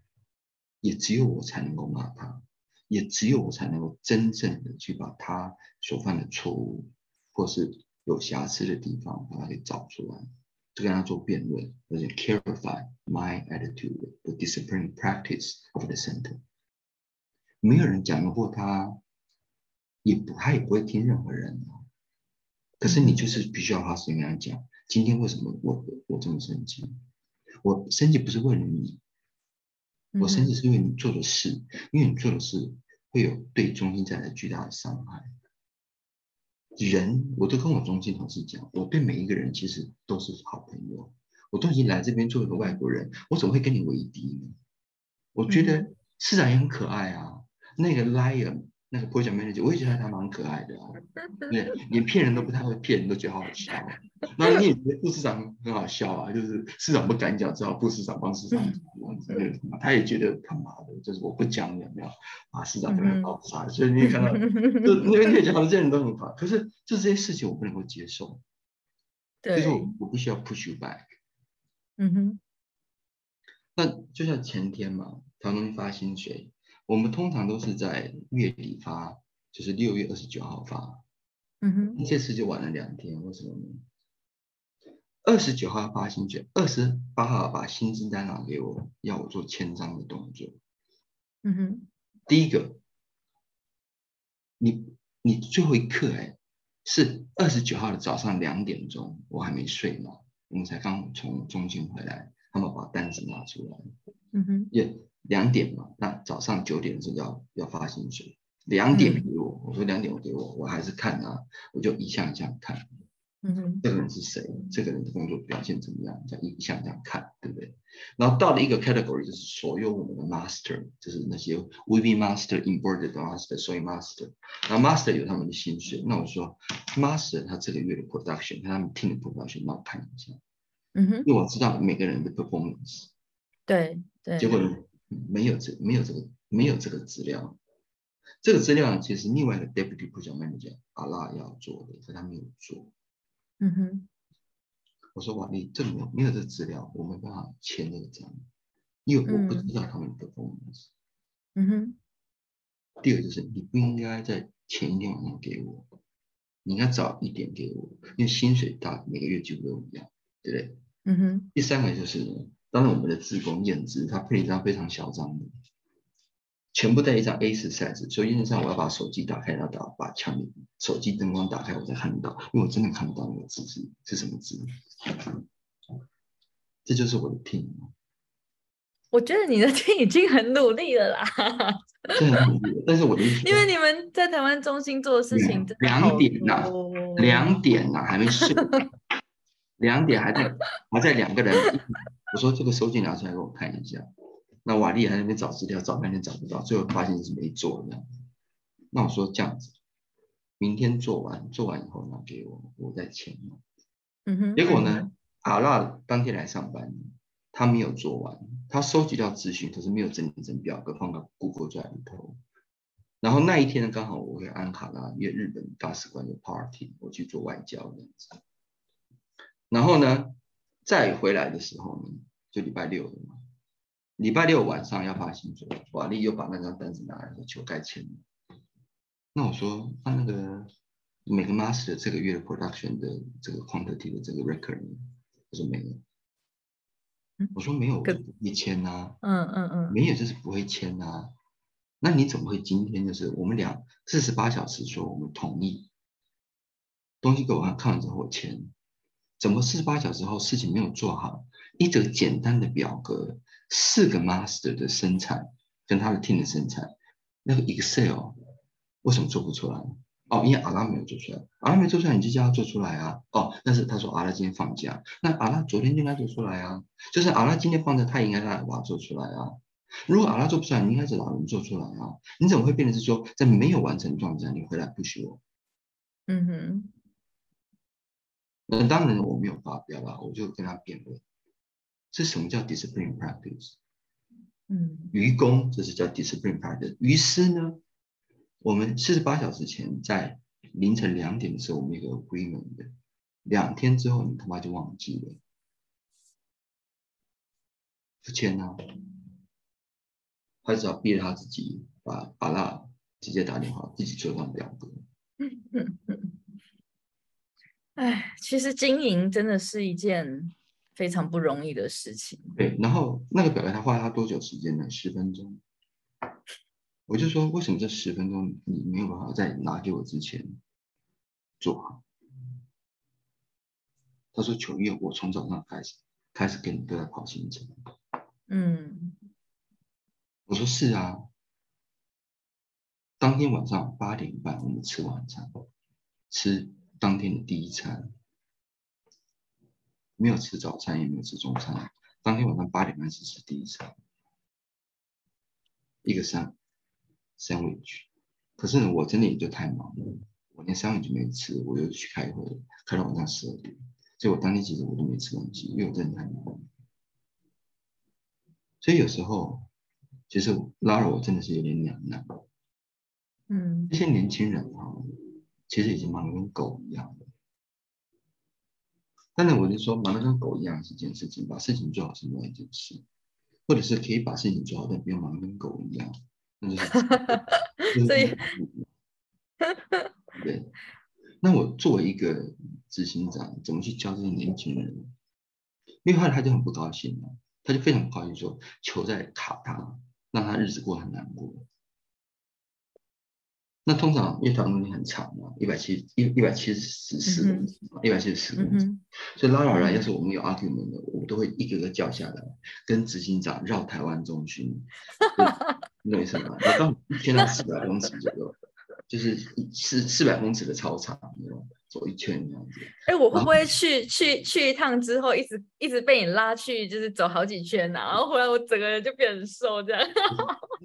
也只有我才能够骂他，也只有我才能够真正的去把他所犯的错误，或是有瑕疵的地方，把它给找出来，就跟他做辩论，而且 clarify my attitude, the disciplinary practice of the center。没有人讲得过他，也不他也不会听任何人啊。可是你就是必须要花时间跟他讲，今天为什么我我这么生气？我生气不是为了你，我生气嗯是因为你做的事，因为你做的事会有对中心带来巨大的伤害。人，我都跟我中心同事讲，我对每一个人其实都是好朋友。我都已经来这边做一个外国人，我怎么会跟你为敌呢？我觉得市长也很可爱啊，那个 lion 那个 project manager，我也觉得他蛮可爱的啊。对，连骗人都不太会骗人，都觉得好好笑、啊。那你也觉得副市长很好笑啊，就是市长不敢讲，只好副市长帮市长讲之类的。他也觉得他妈的，就是我不讲有没有啊？市长可能爆炸，所以你也看到，就因为你也讲，这些人都很烦。可是就这些事情我不能够接受，就是，我我必须要 push you back。嗯哼，那就像前天嘛，唐东发薪水，我们通常都是在月底发，就是六月二十九号发。嗯哼，这次就晚了两天，为什么呢？二十九号发薪水，二十八号把薪资单拿给我，要我做签章的动作。嗯哼，第一个，你你最后一刻哎，是二十九号的早上两点钟，我还没睡嘛，我们才刚从中心回来，他们把单子拿出来，嗯哼，也两点嘛，那早上九点的时候要要发薪水，两点给我，我说两点我给我，我还是看啊，我就一项一项看，嗯哼，这个人是谁，这个人的工作表现怎么样，这样一项一项看，对不对？然后到了一个 category，就是所有我们的 master，就是那些 weaving master、embroidered master、sewing master，然后 master 有他们的薪水，那我说 master 他这个月的 production，看他们 team 的 production，那我看一下，嗯哼，因为我知道每个人的 performance。对对，结果呢，没有这没有这个没有这个资料，这个资料呢，其实另外一个 deputy project manager 阿拉要做的，可他没有做。嗯哼，我说哇，你，这没有没有这个资料，我没办法签这个章，因为我不知道他们的 performance。嗯哼，第二就是你不应该在前一天晚上给我，你应该早一点给我，因为薪水大每个月几乎都一样，对不对？嗯哼，第三个就是呢，当然我们的自工验资，它配了一张非常嚣张的，全部带一张 A 4 size，所以原则上我要把手机打开，然后打把墙里手机灯光打开，我才看得到，因为我真的看不到那个字是是什么字。这就是我的 team，我觉得你的 team 已经很努力了啦，真的很努力，但是我的因为你们在台湾中心做的事情两好点呐多两点了、还没睡，两点还在还在两个人，我说这个收据拿出来给我看一下，那瓦力还在那边找资料，找半天找不到，最后发现是没做这样。那我说这样子，明天做完，做完以后拿给我，我再签。嗯哼。结果呢，阿拉当天来上班，他没有做完，他收集到资讯，可是没有整理成表格放到 Google Drive 里头。然后那一天呢，刚好我会安卡拉约日本大使馆的 party，我去做外交这样子。然后呢，再回来的时候呢，就礼拜六了嘛。礼拜六晚上要发薪水，瓦力又把那张单子拿来说求盖签。那我说，那那个每个 master 这个月的 production 的这个 quantity 的这个 record，呢他说没有。我说没有，不会签呐。嗯嗯嗯，没有就是不会签呐。那你怎么会今天就是我们俩四十八小时说我们同意，东西给我看，看完之后我签，怎么四十八小时后事情没有做好？一则简单的表格，四个 master 的生产跟他的 team 的生产，那个 Excel 为什么做不出来？哦，因为阿拉没有做出来，阿拉没做出来，你就叫他做出来啊。哦，但是他说阿拉今天放假，那阿拉昨天就应该做出来啊，就是阿拉今天放假，他应该来把它做出来啊。如果阿拉做不出来，你应该是老人做出来啊！你怎么会变成是说，在没有完成状态下，你回来不许我？嗯哼。那当然我没有发表啊，我就跟他辩论，这什么叫 discipline practice？嗯，愚公这是叫 discipline practice。于是呢，我们四十八小时前在凌晨两点的时候，我们有个 agreement 的，两天之后你他妈就忘记了，不签啊。他只要逼着他自己把把那直接打电话，自己做上表格。哎，其实经营真的是一件非常不容易的事情。对，然后那个表格他花了他多久时间呢？十分钟。我就说，为什么这十分钟你没有办法在拿给我之前做好？他说：“求月，我从早上开始开始跟你都在跑行程。”嗯。我说是啊，当天晚上八点半我们吃晚餐，吃当天的第一餐，没有吃早餐也没有吃中餐，当天晚上八点半是吃第一餐，一个三 sandwich，可是我真的也就太忙了，我连 sandwich 没吃，我就去开会，开到晚上十二点，所以我当天其实我都没吃东西，因为我真的太忙了，所以有时候。其实拉了我真的是有点两难，嗯，这些年轻人啊，其实已经忙得跟狗一样了。当然，我就说忙得跟狗一样是一件事情，把事情做好是另外一件事，或者是可以把事情做好，但不用忙得跟狗一样，那就是。所以，对，那我作为一个执行长，怎么去教这些年轻人？因为后来他就很不高兴了，他就非常不高兴，说球在卡他。让他日子过很难过。那通常因为团队很长嘛，一百七一一百七十四公尺，一百七十四公尺，所以拉老来，要是我们有 argument 的，我都会一个个叫下来，跟执行长绕台湾中心，你懂意思吗？我到一天到四百公尺左右。就是四四百公尺的操场，走一圈这样子。哎，我会不会去去去一趟之后，一直一直被你拉去，就是走好几圈啊？然后回来我整个人就变很瘦这样。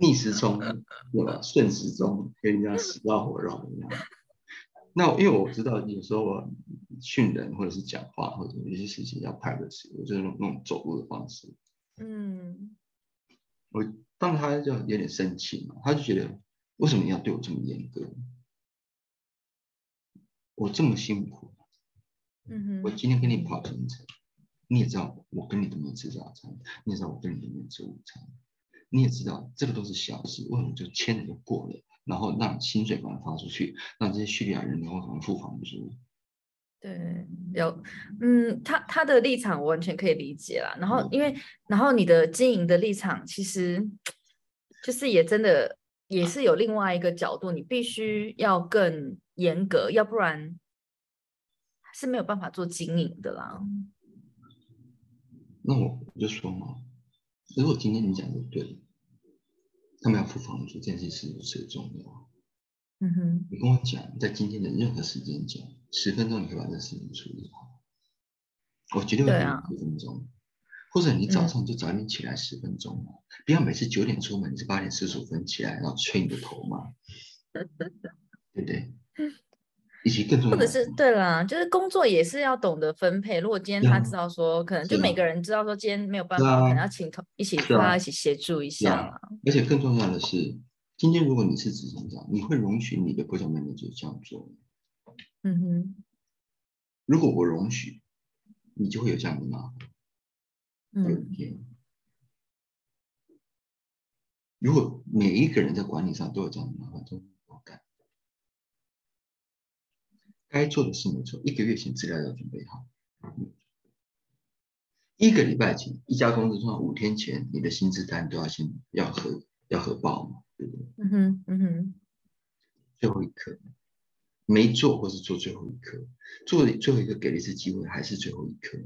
逆时钟对吧？顺时钟跟人家死绕活绕一样。那因为我知道有时候我训人或者是讲话或者有些事情要拍的时候，就是那种走路的方式。嗯。我当他就有点生气嘛，他就觉得。为什么你要对我这么严格？我这么辛苦，嗯哼，我今天跟你跑行程，你也知道我跟你都没吃早餐，你也知道我跟你都没吃午餐，你也知道这个都是小事，为什么就签了就过了，然后让薪水把它发出去，让这些叙利亚人能够可能付房租？对，有，嗯，他他的立场我完全可以理解啦。然后因为，然后你的经营的立场其实就是也真的。也是有另外一个角度，你必须要更严格，要不然是没有办法做经营的啦。那我就说嘛，如果今天你讲的对，他们要付房租这件事是如此的重要。嗯哼，你跟我讲，在今天的任何时间讲，十分钟你可以把这事情处理好，我绝对会给你十分钟。或者你早上就早点起来十分钟嘛，不要每次九点出门，你是八点四十五分起来，然后吹你的头嘛，对不对？以及更重要或者是对啦，就是工作也是要懂得分配。如果今天他知道说，可能就每个人知道说今天没有办法，可能要请同一起大家，一起协助一下。而且更重要的是，今天如果你是执行长，你会容许你的部长们就这样做？嗯哼。如果我容许，你就会有这样的麻烦。嗯。如果每一个人在管理上都有这样的麻烦，都。该做的事没做，一个月前资料要准备好。一个礼拜前，一家公司说五天前，你的薪资单都要先要核要核报嘛，对不对？嗯哼，嗯哼。最后一刻没做，或是做最后一刻，做最后一个给了一次机会，还是最后一刻。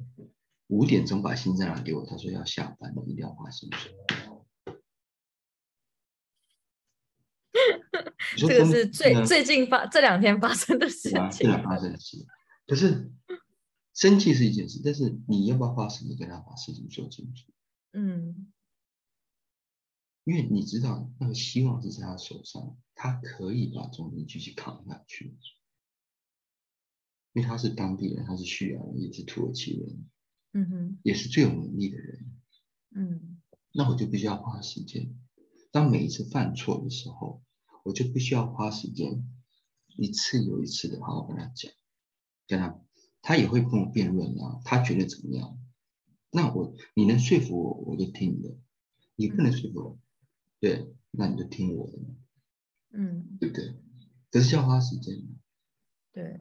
五点钟把薪资拿给我，他说要下班了，一定要花薪水。这个是最最近发这两天发生的事情。发生的事，可是生气是一件事，但是你要不要花时间跟他把事情说清楚？嗯，因为你知道那个希望是在他手上，他可以把中间继续扛下去。因为他是当地人，他是叙利亚人，也是土耳其人，嗯哼，也是最有能力的人，嗯，那我就必须要花时间。当每一次犯错的时候。我就必须要花时间，一次又一次的好好跟他讲，跟他，他也会跟我辩论啊，他觉得怎么样？那我你能说服我，我就听你的；你不能说服我，对，那你就听我的，嗯，对不对？可是要花时间，对。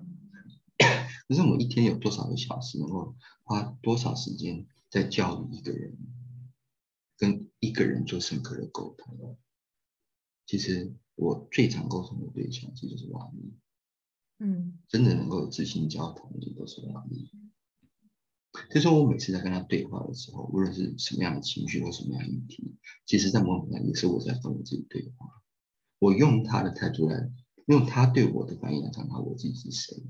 可是我一天有多少个小时，能够花多少时间在教育一个人，跟一个人做深刻的沟通？其实。我最常沟通的对象其实就是瓦力，嗯，真的能够有知心交谈的都是瓦力。所以说我每次在跟他对话的时候，无论是什么样的情绪或什么样的议题，其实在某种上也是我在跟我自己对话。我用他的态度来，用他对我的反应来看他我自己是谁。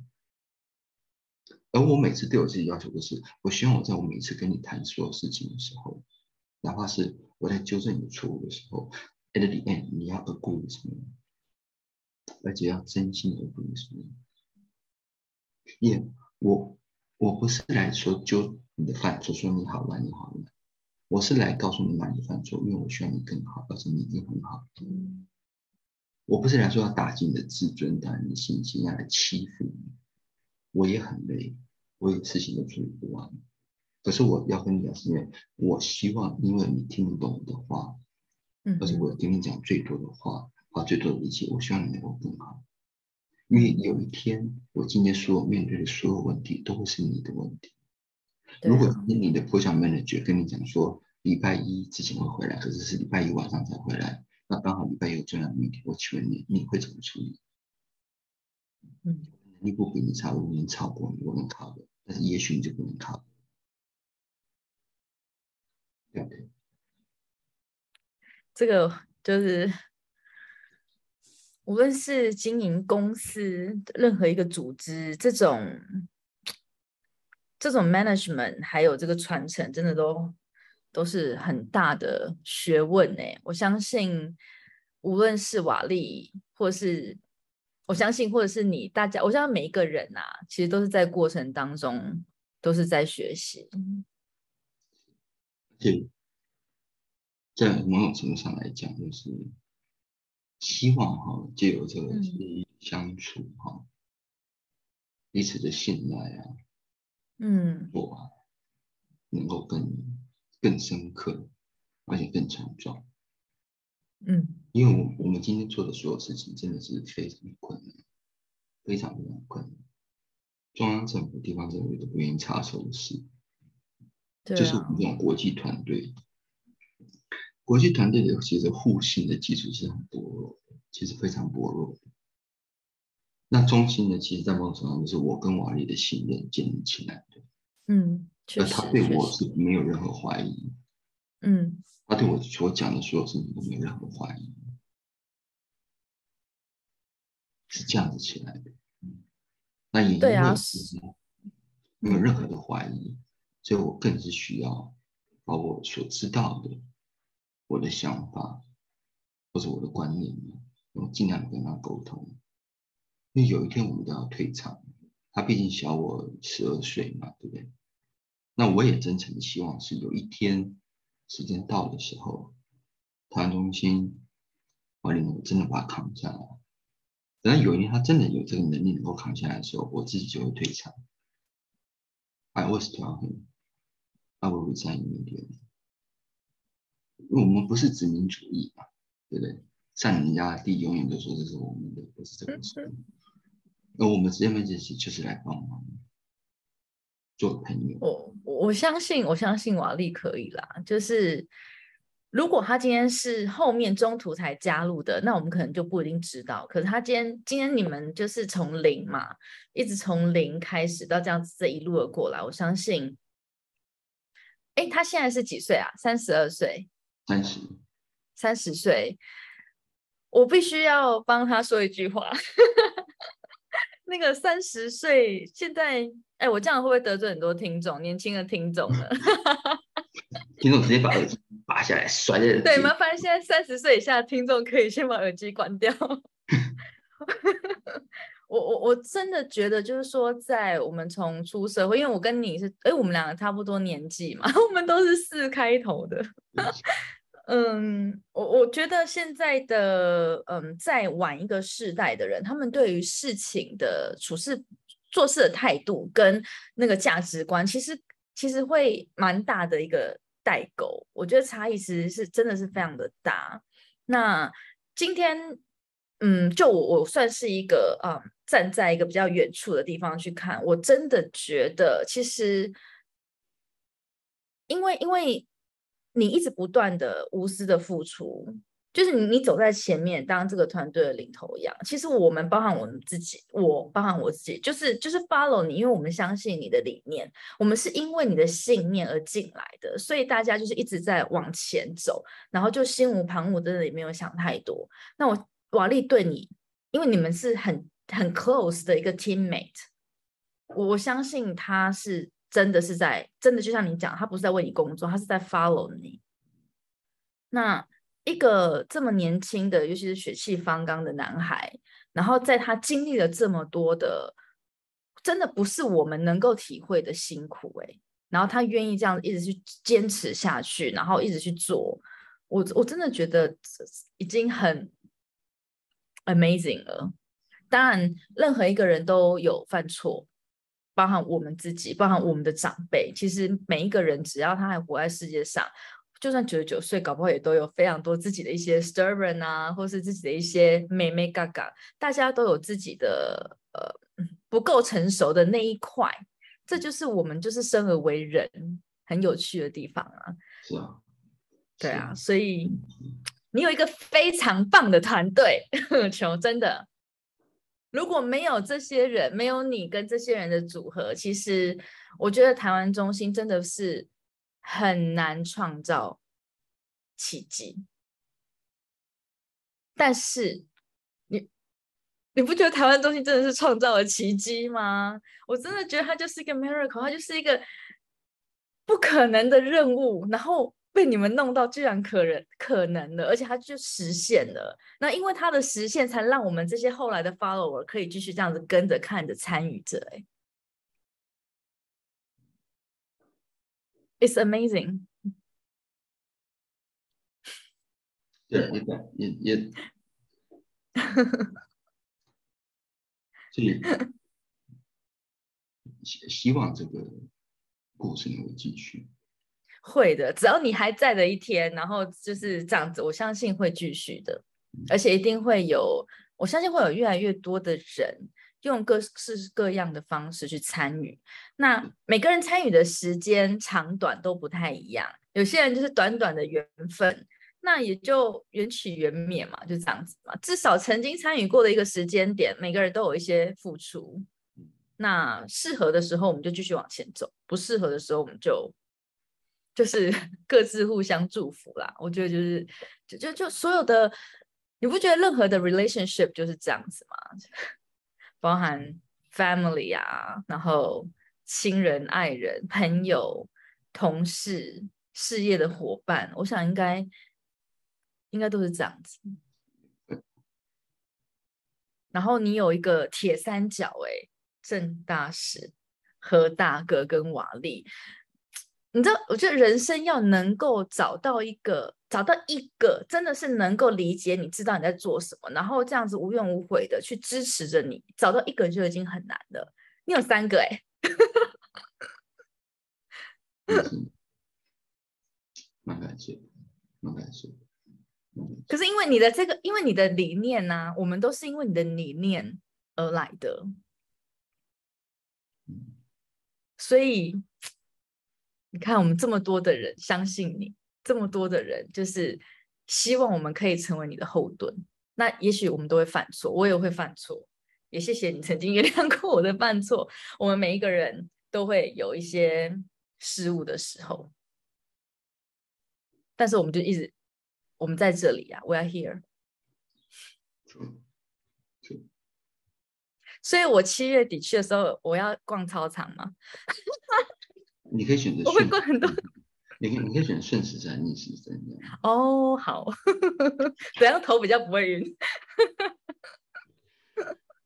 而我每次对我自己要求就是，我希望我在我每次跟你谈所有事情的时候，哪怕是我在纠正你的错误的时候。At the end，你要 agree with me，而且要真心的 agree with me。也，我我不是来说就你的犯错，说你好烂，你好烂。我是来告诉你哪里犯错，因为我需要你更好，而且你已经很好。我不是来说要打击你的自尊，打你的心情，要来欺负你。我也很累，我有事情都处理不完。可是我要跟你讲，是因为我希望，因为你听得懂我的话。而且我跟你讲最多的话，花最多的力气，我希望你能够更好。因为有一天，我今天所有面对的所有问题，都会是你的问题。如果今天你的 project manager 跟你讲说，礼拜一之前会回来，可是是礼拜一晚上才回来，那刚好礼拜一有重要的 meeting，我请问你，你会怎么处理？嗯，能力不比你差，我能超过你，我能 cover，但是也许你就不能 cover，对不对？这个就是，无论是经营公司，任何一个组织，这种这种 management，还有这个传承，真的都都是很大的学问呢。我相信，无论是瓦力，或是我相信，或者是你，大家，我相信每一个人啊，其实都是在过程当中，都是在学习。对。在某种程度上来讲，就是希望哈，借由这个相处哈，彼此的信赖啊，嗯，我啊，能够更更深刻，而且更强壮，嗯，因为我我们今天做的所有事情真的是非常困难，非常非常困难，中央政府、地方政府都不愿意插手的事，就是我们这种国际团队。国际团队的其实互信的基础是很薄弱的，其实非常薄弱。那中心呢，其实在某种程度上就是我跟瓦力的信任建立起来的。嗯，而他对我是没有任何怀疑。嗯，他对我所讲的所有事情都没有任何怀疑，是这样子起来的。那也因为没有任何的怀疑，所以我更是需要。把我所知道的、我的想法或者我的观念，我尽量跟他沟通。因为有一天我们都要退场，他毕竟小我十二岁嘛，对不对？那我也真诚的希望是有一天时间到的时候，他中心管理能真的把他扛下来。等到有一天他真的有这个能力能够扛下来的时候，我自己就会退场。I was tell him. I will resign immediately. 因为我们不是殖民主义嘛，对不对？占人家地，永远都说这是我们的，不是这个事。那我们直接面这些就是来帮忙，做朋友。我我相信，我相信瓦力可以啦。就是如果他今天是后面中途才加入的，那我们可能就不一定知道。可是他今天今天你们就是从零嘛，一直从零开始到这样子这一路的过来，我相信。哎，他现在是几岁啊？三十二岁。三十。三十岁。我必须要帮他说一句话。那个三十岁，现在，哎，我这样会不会得罪很多听众？年轻的听众呢？听众直接把耳机拔下来摔在。对，麻烦现在三十岁以下的听众可以先把耳机关掉。我我我真的觉得，就是说，在我们从出社会，因为我跟你是，哎，我们两个差不多年纪嘛，我们都是四开头的。嗯，我我觉得现在的嗯，在晚一个世代的人，他们对于事情的处事、做事的态度跟那个价值观，其实其实会蛮大的一个代沟。我觉得差异其实是真的是非常的大。那今天。嗯，就我我算是一个啊，站在一个比较远处的地方去看，我真的觉得其实，因为因为你一直不断的无私的付出，就是你你走在前面当这个团队的领头羊。其实我们包含我们自己，我包含我自己，就是就是 follow 你，因为我们相信你的理念，我们是因为你的信念而进来的，所以大家就是一直在往前走，然后就心无旁骛，真的也没有想太多。那我。瓦力对你，因为你们是很很 close 的一个 teammate，我相信他是真的是在真的就像你讲，他不是在为你工作，他是在 follow 你。那一个这么年轻的，尤其是血气方刚的男孩，然后在他经历了这么多的，真的不是我们能够体会的辛苦哎，然后他愿意这样一直去坚持下去，然后一直去做，我我真的觉得已经很。Amazing 了，当然，任何一个人都有犯错，包含我们自己，包含我们的长辈。其实每一个人，只要他还活在世界上，就算九十九岁，搞不好也都有非常多自己的一些 stubborn 啊，或是自己的一些妹妹嘎嘎。大家都有自己的呃不够成熟的那一块，这就是我们就是生而为人很有趣的地方啊。是啊，对啊，所以。你有一个非常棒的团队，求真的。如果没有这些人，没有你跟这些人的组合，其实我觉得台湾中心真的是很难创造奇迹。但是你你不觉得台湾中心真的是创造了奇迹吗？我真的觉得它就是一个 miracle，它就是一个不可能的任务，然后。被你们弄到居然可能可能的，而且它就实现了。那因为它的实现，才让我们这些后来的 follower 可以继续这样子跟着看着参与着。哎，It's amazing。对，也也也，所以希希望这个故事能够继续。会的，只要你还在的一天，然后就是这样子，我相信会继续的，而且一定会有，我相信会有越来越多的人用各式各样的方式去参与。那每个人参与的时间长短都不太一样，有些人就是短短的缘分，那也就缘起缘灭嘛，就这样子嘛。至少曾经参与过的一个时间点，每个人都有一些付出。那适合的时候，我们就继续往前走；不适合的时候，我们就。就是 各自互相祝福啦，我觉得就是就就就所有的，你不觉得任何的 relationship 就是这样子吗？包含 family 啊，然后亲人、爱人、朋友、同事，事业的伙伴，我想应该应该都是这样子。然后你有一个铁三角，哎，郑大使、何大哥跟瓦力。你知道，我觉得人生要能够找到一个，找到一个真的是能够理解你，知道你在做什么，然后这样子无怨无悔的去支持着你，找到一个就已经很难了。你有三个哎，蛮感谢，蛮感谢。可是因为你的这个，因为你的理念呢，我们都是因为你的理念而来的，所以。你看，我们这么多的人相信你，这么多的人就是希望我们可以成为你的后盾。那也许我们都会犯错，我也会犯错。也谢谢你曾经原谅过我的犯错。我们每一个人都会有一些失误的时候，但是我们就一直，我们在这里呀，We are here。所以，我七月底去的时候，我要逛操场吗？你可以选择，我会过很多。你可以，你可以选顺时针、逆时针这样。哦，好，怎样头比较不会晕？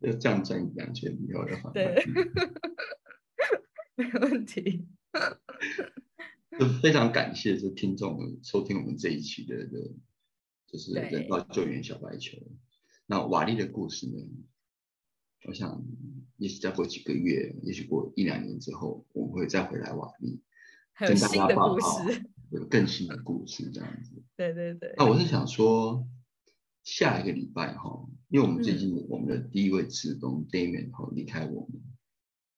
要这样转两圈以后的话，对，没问题。就非常感谢这听众收听我们这一期的的，就是人道救援小白球。那瓦力的故事呢？我想，也许再过几个月，也许过一两年之后，我们会再回来瓦力，跟大家报告 有更新的故事这样子。对对对。那我是想说，下一个礼拜哈，因为我们最近我们的第一位职工 Damian 哈离开我们，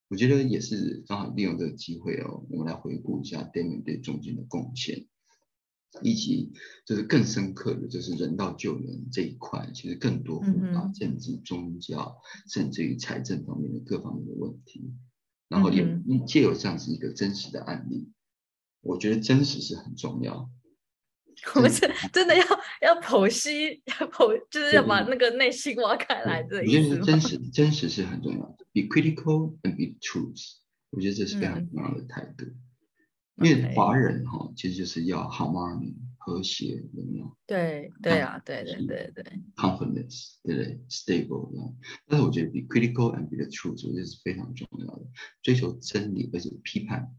我觉得也是刚好利用这个机会哦，我们来回顾一下 Damian 对中间的贡献。以及就是更深刻的就是人道救援这一块，其实更多复杂政治、宗教，甚至于财政方面的各方面的问题，然后也借有这样子一个真实的案例，我觉得真实是很重要。我们是真的要要剖析，要剖，就是要把那个内心挖开来的意思。真实真实是很重要的，be critical and be truth，我觉得这是非常重要的态度。因为华人哈，其实就是要 harmony 和谐，有没有？对对啊，对对对对。confidence 对不对？stable 这样。但是我觉得 be critical and be the truth，我觉得是非常重要的。追求真理，而且批判，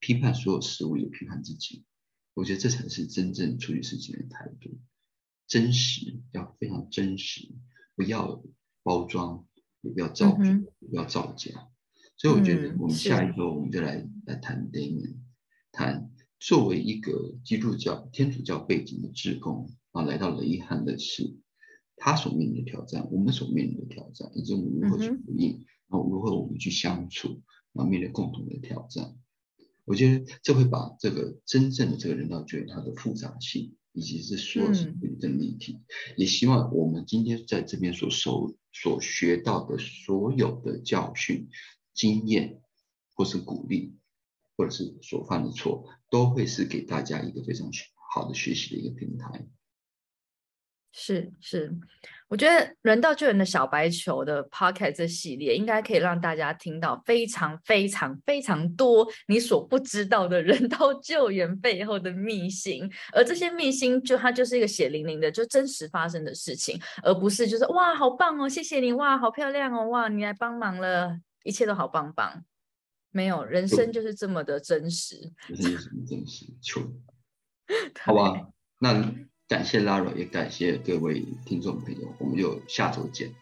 批判所有事物，也批判自己。我觉得这才是真正处理事情的态度。真实要非常真实，不要包装，也不要造作，不要造假。所以我觉得，我们下一周我们就来来谈 Damian，谈作为一个基督教、天主教背景的职工啊，来到雷汉的是他所面临的挑战，我们所面临的挑战，以及我们如何去回应，然后如何我们去相处，然后面对共同的挑战。我觉得这会把这个真正的这个人道救援它的复杂性，以及是所有是真立体，也希望我们今天在这边所受、所学到的所有的教训。经验，或是鼓励，或者是所犯的错，都会是给大家一个非常好的学习的一个平台。是是，我觉得人道救援的小白球的 Pocket 这系列，应该可以让大家听到非常非常非常多你所不知道的人道救援背后的秘辛，而这些秘辛就它就是一个血淋淋的，就真实发生的事情，而不是就是哇好棒哦，谢谢你哇好漂亮哦哇你来帮忙了。一切都好棒棒，没有人生就是这么的真实。人生什么真实？求，好吧。那感谢 Lara，也感谢各位听众朋友，我们就下周见。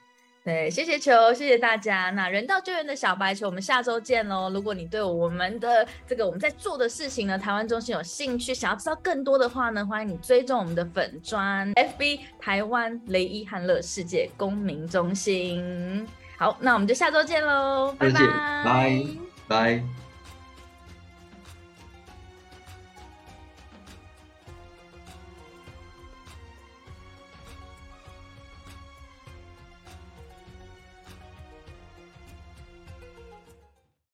对，谢谢球，谢谢大家。那人道救援的小白球，我们下周见喽。如果你对我们的这个我们在做的事情呢，台湾中心有兴趣，想要知道更多的话呢，欢迎你追踪我们的粉砖 FB 台湾雷伊汉乐世界公民中心。好，那我们就下周见喽，拜拜，拜拜。